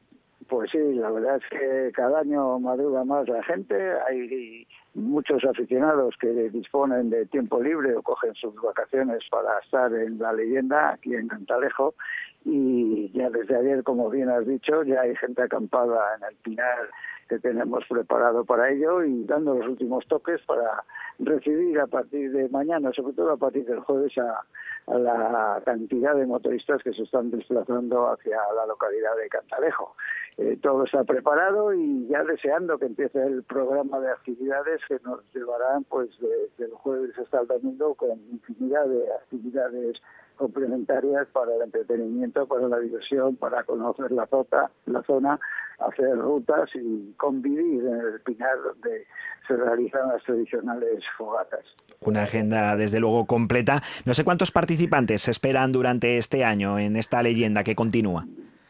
Pues sí, la verdad es que cada año madruga más la gente, hay muchos aficionados que disponen de tiempo libre o cogen sus vacaciones para estar en la leyenda aquí en Cantalejo. Y ya desde ayer, como bien has dicho, ya hay gente acampada en el Pinar que tenemos preparado para ello y dando los últimos toques para recibir a partir de mañana, sobre todo a partir del jueves, a, la cantidad de motoristas que se están desplazando hacia la localidad de Cantalejo. Eh, todo está preparado y ya deseando que empiece el programa de actividades que nos llevarán pues desde el jueves hasta el domingo con infinidad de actividades complementarias para el entretenimiento, para la diversión, para conocer la, zona, la zona, hacer rutas y convivir en el Pinar donde se realizan las tradicionales fogatas. Una agenda desde luego completa. No sé cuántos participantes se esperan durante este año en esta leyenda que continúa.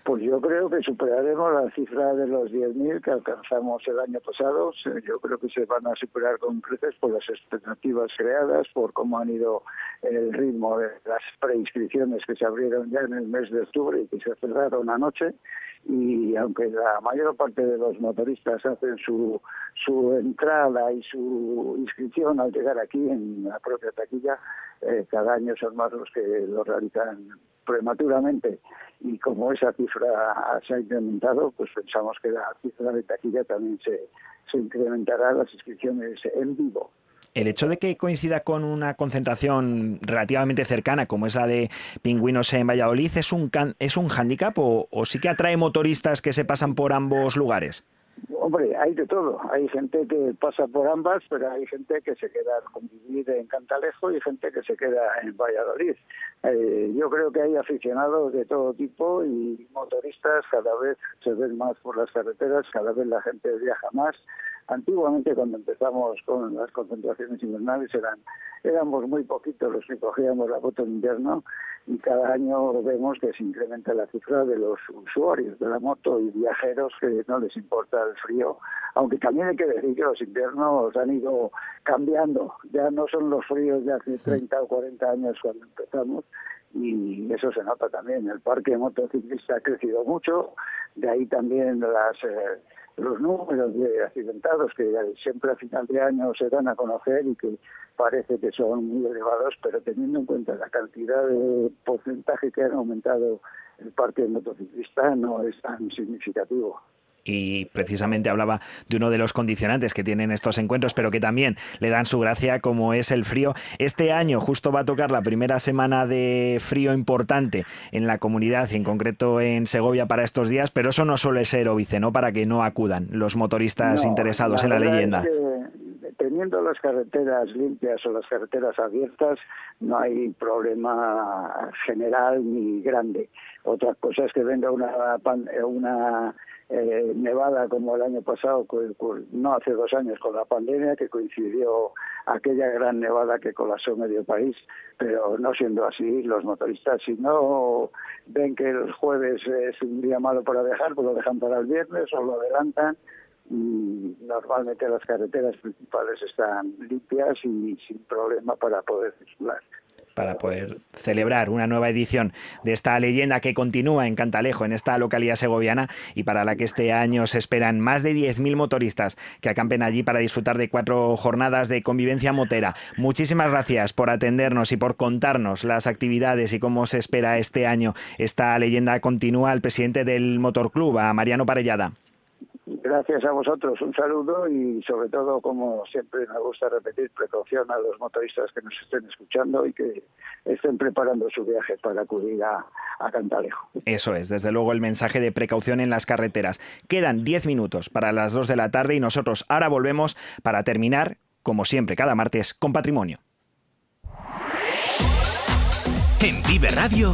Pues yo creo que superaremos la cifra de los 10.000 que alcanzamos el año pasado. Yo creo que se van a superar con creces por las expectativas creadas, por cómo han ido el ritmo de las preinscripciones que se abrieron ya en el mes de octubre y que se cerraron anoche. Y aunque la mayor parte de los motoristas hacen su, su entrada y su inscripción al llegar aquí en la propia taquilla, eh, cada año son más los que lo realizan prematuramente y como esa cifra se ha incrementado, pues pensamos que la cifra de taquilla también se, se incrementará las inscripciones en vivo. El hecho de que coincida con una concentración relativamente cercana, como es la de pingüinos en Valladolid, ¿es un, es un hándicap o sí que atrae motoristas que se pasan por ambos lugares? Hombre, hay de todo. Hay gente que pasa por ambas, pero hay gente que se queda a convivir en Cantalejo y gente que se queda en Valladolid. Eh, yo creo que hay aficionados de todo tipo y motoristas cada vez se ven más por las carreteras, cada vez la gente viaja más. Antiguamente, cuando empezamos con las concentraciones invernales, eran éramos muy poquitos los que cogíamos la moto en invierno y cada año vemos que se incrementa la cifra de los usuarios de la moto y viajeros que no les importa el frío, aunque también hay que decir que los inviernos han ido cambiando, ya no son los fríos de hace 30 o 40 años cuando empezamos y eso se nota también. El parque motociclista ha crecido mucho, de ahí también las... Eh, los números de accidentados que siempre a final de año se dan a conocer y que parece que son muy elevados, pero teniendo en cuenta la cantidad de porcentaje que han aumentado el parque motociclista no es tan significativo y precisamente hablaba de uno de los condicionantes que tienen estos encuentros, pero que también le dan su gracia, como es el frío. Este año justo va a tocar la primera semana de frío importante en la comunidad y en concreto en Segovia para estos días, pero eso no suele ser óbice, ¿no? Para que no acudan los motoristas interesados en la leyenda. teniendo las carreteras limpias o las carreteras abiertas, no hay problema general ni grande. Otra cosa es que venga una, una eh, nevada como el año pasado, no hace dos años con la pandemia, que coincidió aquella gran nevada que colapsó medio país, pero no siendo así, los motoristas si no ven que el jueves es un día malo para viajar, pues lo dejan para el viernes o lo adelantan. Y normalmente las carreteras principales están limpias y sin problema para poder circular para poder celebrar una nueva edición de esta leyenda que continúa en Cantalejo, en esta localidad segoviana, y para la que este año se esperan más de 10.000 motoristas que acampen allí para disfrutar de cuatro jornadas de convivencia motera. Muchísimas gracias por atendernos y por contarnos las actividades y cómo se espera este año esta leyenda continúa al presidente del Motor Club, a Mariano Parellada. Gracias. A vosotros, un saludo y sobre todo, como siempre me gusta repetir, precaución a los motoristas que nos estén escuchando y que estén preparando su viaje para acudir a, a Cantalejo. Eso es, desde luego el mensaje de precaución en las carreteras. Quedan 10 minutos para las 2 de la tarde y nosotros ahora volvemos para terminar, como siempre, cada martes, con patrimonio. En Vive Radio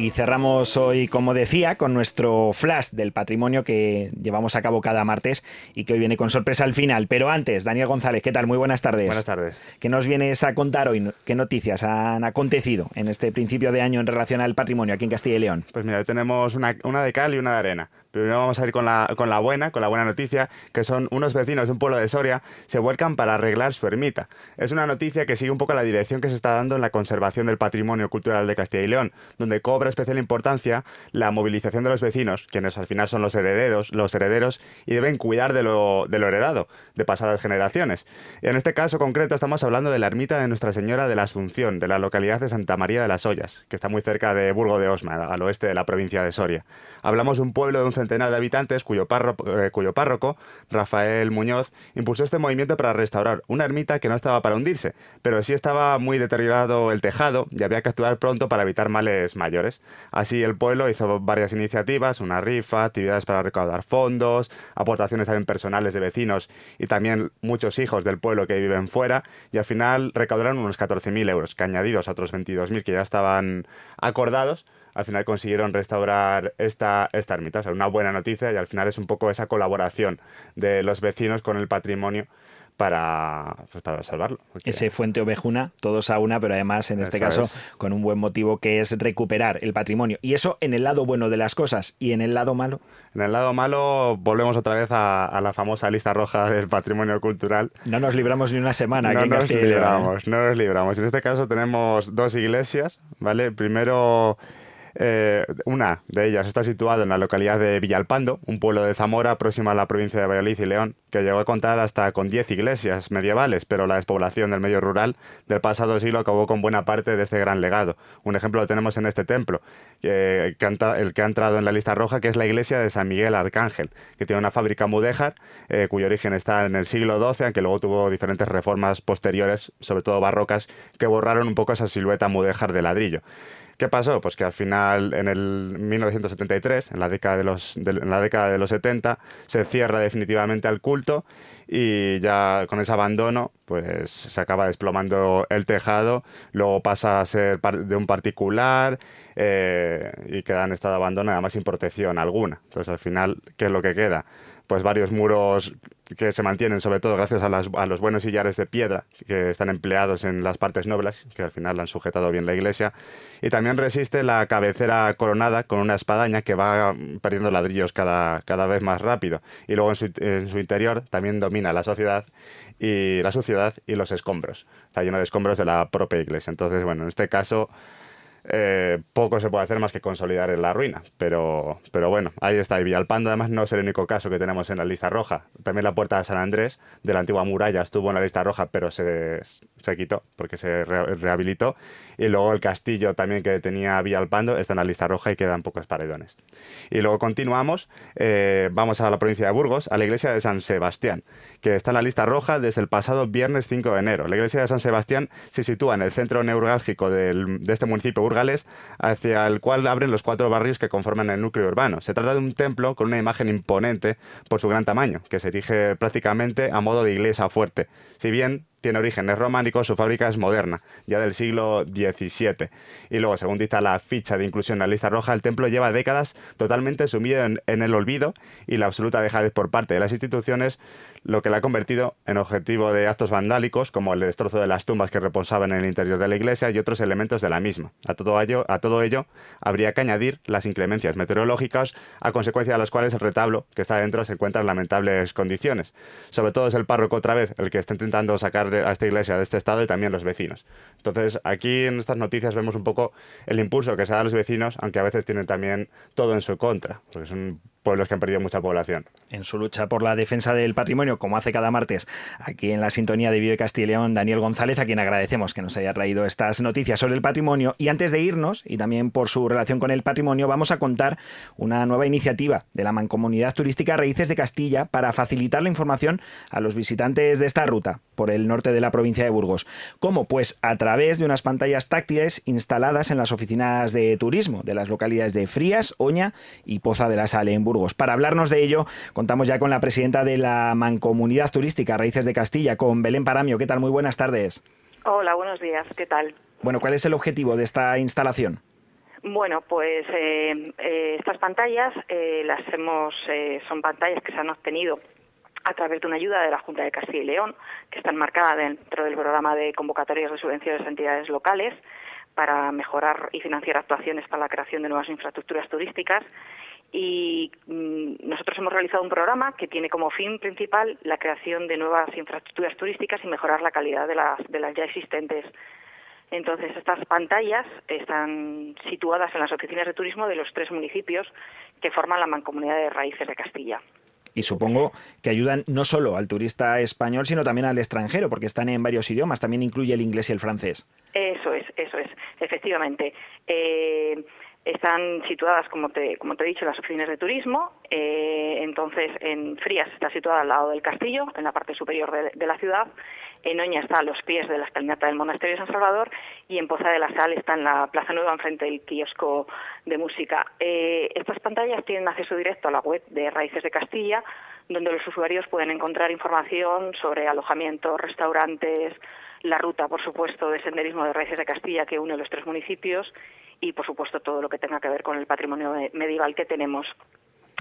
Y cerramos hoy, como decía, con nuestro flash del patrimonio que llevamos a cabo cada martes y que hoy viene con sorpresa al final. Pero antes, Daniel González, ¿qué tal? Muy buenas tardes. Buenas tardes. ¿Qué nos vienes a contar hoy? ¿Qué noticias han acontecido en este principio de año en relación al patrimonio aquí en Castilla y León? Pues mira, hoy tenemos una, una de cal y una de arena. Primero vamos a ir con la, con la buena, con la buena noticia, que son unos vecinos de un pueblo de Soria se vuelcan para arreglar su ermita. Es una noticia que sigue un poco la dirección que se está dando en la conservación del patrimonio cultural de Castilla y León, donde cobra especial importancia la movilización de los vecinos, quienes al final son los herederos, los herederos y deben cuidar de lo, de lo heredado de pasadas generaciones. Y en este caso concreto estamos hablando de la ermita de Nuestra Señora de la Asunción, de la localidad de Santa María de las Ollas, que está muy cerca de Burgo de Osma, al oeste de la provincia de Soria. Hablamos de un pueblo de un centenar de habitantes cuyo, párroco, eh, cuyo párroco, Rafael Muñoz, impulsó este movimiento para restaurar una ermita que no estaba para hundirse, pero sí estaba muy deteriorado el tejado y había que actuar pronto para evitar males mayores. Así el pueblo hizo varias iniciativas, una rifa, actividades para recaudar fondos, aportaciones también personales de vecinos y también muchos hijos del pueblo que viven fuera y al final recaudaron unos 14.000 euros, que añadidos a otros 22.000 que ya estaban acordados, al final consiguieron restaurar esta, esta ermita. O sea, una buena noticia y al final es un poco esa colaboración de los vecinos con el patrimonio para, pues, para salvarlo. Porque- Ese Fuente Ovejuna, todos a una, pero además en este Eso caso es. con un buen motivo que es recuperar el patrimonio. Y eso en el lado bueno de las cosas. Y en el lado malo, En el lado malo volvemos otra vez a, a la famosa lista roja del patrimonio cultural. no nos libramos ni una semana no aquí en nos Castilla ¿eh? libramos, no nos libramos. En este caso tenemos dos iglesias, ¿vale? Primero, eh, una de ellas está situada en la localidad de Villalpando, un pueblo de Zamora próximo a la provincia de Valladolid y León, que llegó a contar hasta con 10 iglesias medievales, pero la despoblación del medio rural del pasado siglo acabó con buena parte de este gran legado. Un ejemplo lo tenemos en este templo, que, el que ha entrado en la lista roja, que es la iglesia de San Miguel Arcángel, que tiene una fábrica mudéjar, eh, cuyo origen está en el siglo XII, aunque luego tuvo diferentes reformas posteriores, sobre todo barrocas, que borraron un poco esa silueta mudéjar de ladrillo. ¿Qué pasó? Pues que al final, en el 1973, en la década de los, en la década de los 70, se cierra definitivamente al culto y ya con ese abandono, pues se acaba desplomando el tejado, luego pasa a ser de un particular eh, y queda en estado de abandono, además sin protección alguna. Entonces, al final, ¿qué es lo que queda? Pues varios muros que se mantienen sobre todo gracias a, las- a los buenos sillares de piedra que están empleados en las partes nobles, que al final han sujetado bien la iglesia. Y también resiste la cabecera coronada con una espadaña que va perdiendo ladrillos cada, cada vez más rápido. Y luego en su, interior también domina la sociedad y la suciedad y los escombros. Está lleno de escombros de la propia iglesia. Entonces, bueno, en este caso eh, poco se puede hacer más que consolidar en la ruina. Pero, pero bueno, ahí está. Y Villalpando, además, no es el único caso que tenemos en la lista roja. También la puerta de San Andrés, de la antigua muralla, estuvo en la lista roja, pero se, se quitó porque se re- rehabilitó. Y luego el castillo también que tenía Villalpando está en la lista roja y quedan pocos paredones. Y luego continuamos, eh, vamos a la provincia de Burgos, a la iglesia de San Sebastián, que está en la lista roja desde el pasado viernes 5 de enero. La iglesia de San Sebastián se sitúa en el centro neurálgico del- de este municipio burgalés, hacia el cual abren los cuatro barrios que conforman el núcleo urbano. Se trata de un templo con una imagen imponente por su gran tamaño, que se erige prácticamente a modo de iglesia fuerte. Si bien tiene orígenes románicos, su fábrica es moderna, ya del siglo XVII. Y luego, según dicta la ficha de inclusión en la lista roja, el templo lleva décadas totalmente sumido en, en el olvido y la absoluta dejadez por parte de las instituciones, lo que la ha convertido en objetivo de actos vandálicos, como el destrozo de las tumbas que reposaban en el interior de la iglesia y otros elementos de la misma. A todo ello, a todo ello habría que añadir las inclemencias meteorológicas, a consecuencia de las cuales el retablo que está dentro se encuentra en lamentables condiciones. Sobre todo es el párroco otra vez el que está intentando sacar a esta iglesia de este estado y también los vecinos. Entonces, aquí en estas noticias vemos un poco el impulso que se da a los vecinos, aunque a veces tienen también todo en su contra, porque son pueblos que han perdido mucha población. En su lucha por la defensa del patrimonio, como hace cada martes aquí en la sintonía de Vive Castilla y León, Daniel González, a quien agradecemos que nos haya traído estas noticias sobre el patrimonio. Y antes de irnos, y también por su relación con el patrimonio, vamos a contar una nueva iniciativa de la Mancomunidad Turística Raíces de Castilla para facilitar la información a los visitantes de esta ruta por el norte de la provincia de Burgos. ¿Cómo? Pues a través de unas pantallas táctiles instaladas en las oficinas de turismo de las localidades de Frías, Oña y Poza de la Sale en Burgos. Para hablarnos de ello, contamos ya con la presidenta de la Mancomunidad Turística Raíces de Castilla, con Belén Paramio. ¿Qué tal? Muy buenas tardes. Hola, buenos días. ¿Qué tal? Bueno, ¿cuál es el objetivo de esta instalación? Bueno, pues eh, eh, estas pantallas eh, las hemos, son pantallas que se han obtenido a través de una ayuda de la Junta de Castilla y León, que está enmarcada dentro del programa de convocatorias de subvenciones a entidades locales para mejorar y financiar actuaciones para la creación de nuevas infraestructuras turísticas y mm, nosotros hemos realizado un programa que tiene como fin principal la creación de nuevas infraestructuras turísticas y mejorar la calidad de las, de las ya existentes. Entonces, estas pantallas están situadas en las oficinas de turismo de los tres municipios que forman la Mancomunidad de Raíces de Castilla. Y supongo que ayudan no solo al turista español, sino también al extranjero, porque están en varios idiomas, también incluye el inglés y el francés. Eso es, eso es, efectivamente. Eh, están situadas, como te, como te he dicho, las oficinas de turismo. Eh, entonces, en Frías está situada al lado del castillo, en la parte superior de, la ciudad. En Oña está a los pies de la escalinata del Monasterio de San Salvador. Y en Poza de la Sal está en la Plaza Nueva, enfrente del kiosco de música. Eh, estas pantallas tienen acceso directo a la web de Raíces de Castilla, donde los usuarios pueden encontrar información sobre alojamientos, restaurantes, la ruta, por supuesto, de senderismo de Raíces de Castilla que une los tres municipios y, por supuesto, todo lo que tenga que ver con el patrimonio medieval que tenemos.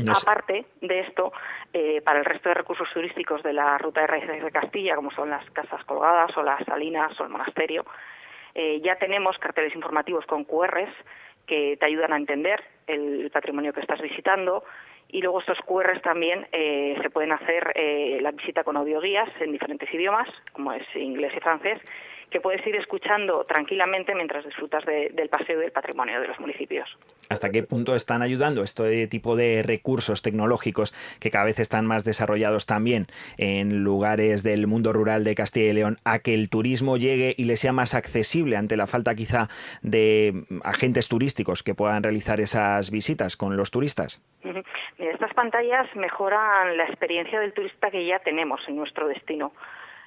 Aparte de esto, eh, para el resto de recursos turísticos de la ruta de raíces de Castilla, como son las casas colgadas o las salinas o el monasterio, eh, ya tenemos carteles informativos con QRs que te ayudan a entender el patrimonio que estás visitando y luego estos QRs también eh, se pueden hacer la visita con audioguías en diferentes idiomas, como es inglés y francés, que puedes ir escuchando tranquilamente mientras disfrutas del paseo del patrimonio de los municipios. ¿Hasta qué punto están ayudando este tipo de recursos tecnológicos que cada vez están más desarrollados también en lugares del mundo rural de Castilla y León a que el turismo llegue y le sea más accesible ante la falta quizá de agentes turísticos que puedan realizar esas visitas con los turistas? estas pantallas mejoran la experiencia del turista que ya tenemos en nuestro destino.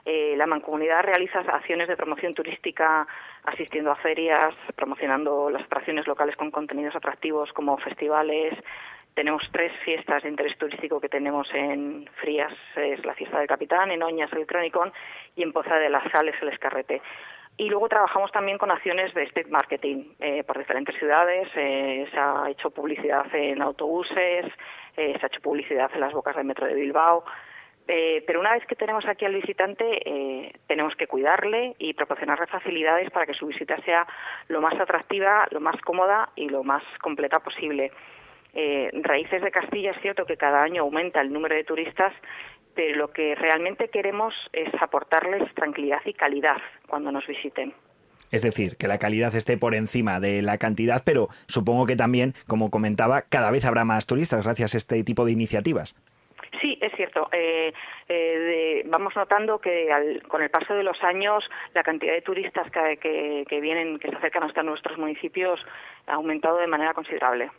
Eh, la mancomunidad realiza acciones de promoción turística asistiendo a ferias, promocionando las atracciones locales con contenidos atractivos como festivales. Tenemos tres fiestas de interés turístico que tenemos en Frías, es la fiesta del Capitán, en Oñas el Cronicón y en Poza de las Sales el Escarrete. Y luego trabajamos también con acciones de street marketing eh, por diferentes ciudades. Eh, se ha hecho publicidad en autobuses, se ha hecho publicidad en las bocas del metro de Bilbao. Eh, pero una vez que tenemos aquí al visitante, eh, tenemos que cuidarle y proporcionarle facilidades para que su visita sea lo más atractiva, lo más cómoda y lo más completa posible. Eh, Raíces de Castilla es cierto que cada año aumenta el número de turistas, pero lo que realmente queremos es aportarles tranquilidad y calidad cuando nos visiten. Es decir, que la calidad esté por encima de la cantidad, pero supongo que también, como comentaba, cada vez habrá más turistas gracias a este tipo de iniciativas. Sí, es cierto. Eh, eh, vamos notando que con el paso de los años la cantidad de turistas que, vienen, que se acercan hasta nuestros municipios ha aumentado de manera considerable.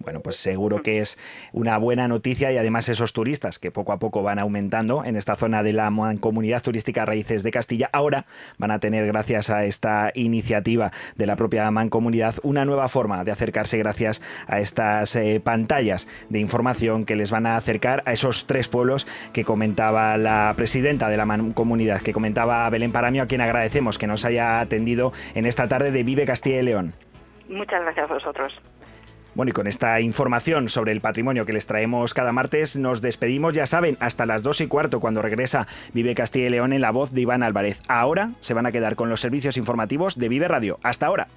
Bueno, pues seguro que es una buena noticia y además esos turistas que poco a poco van aumentando en esta zona de la comunidad turística Raíces de Castilla, ahora van a tener, gracias a esta iniciativa de la propia Mancomunidad, una nueva forma de acercarse gracias a estas eh, pantallas de información que les van a acercar a esos tres pueblos que comentaba la presidenta de la Mancomunidad, que comentaba Belén Paramio, a quien agradecemos que nos haya atendido en esta tarde de Vive Castilla y León. Muchas gracias a vosotros. Bueno, y con esta información sobre el patrimonio que les traemos cada martes, nos despedimos, ya saben, hasta las dos y cuarto, cuando regresa Vive Castilla y León en la voz de Iván Álvarez. Ahora se van a quedar con los servicios informativos de Vive Radio. Hasta ahora.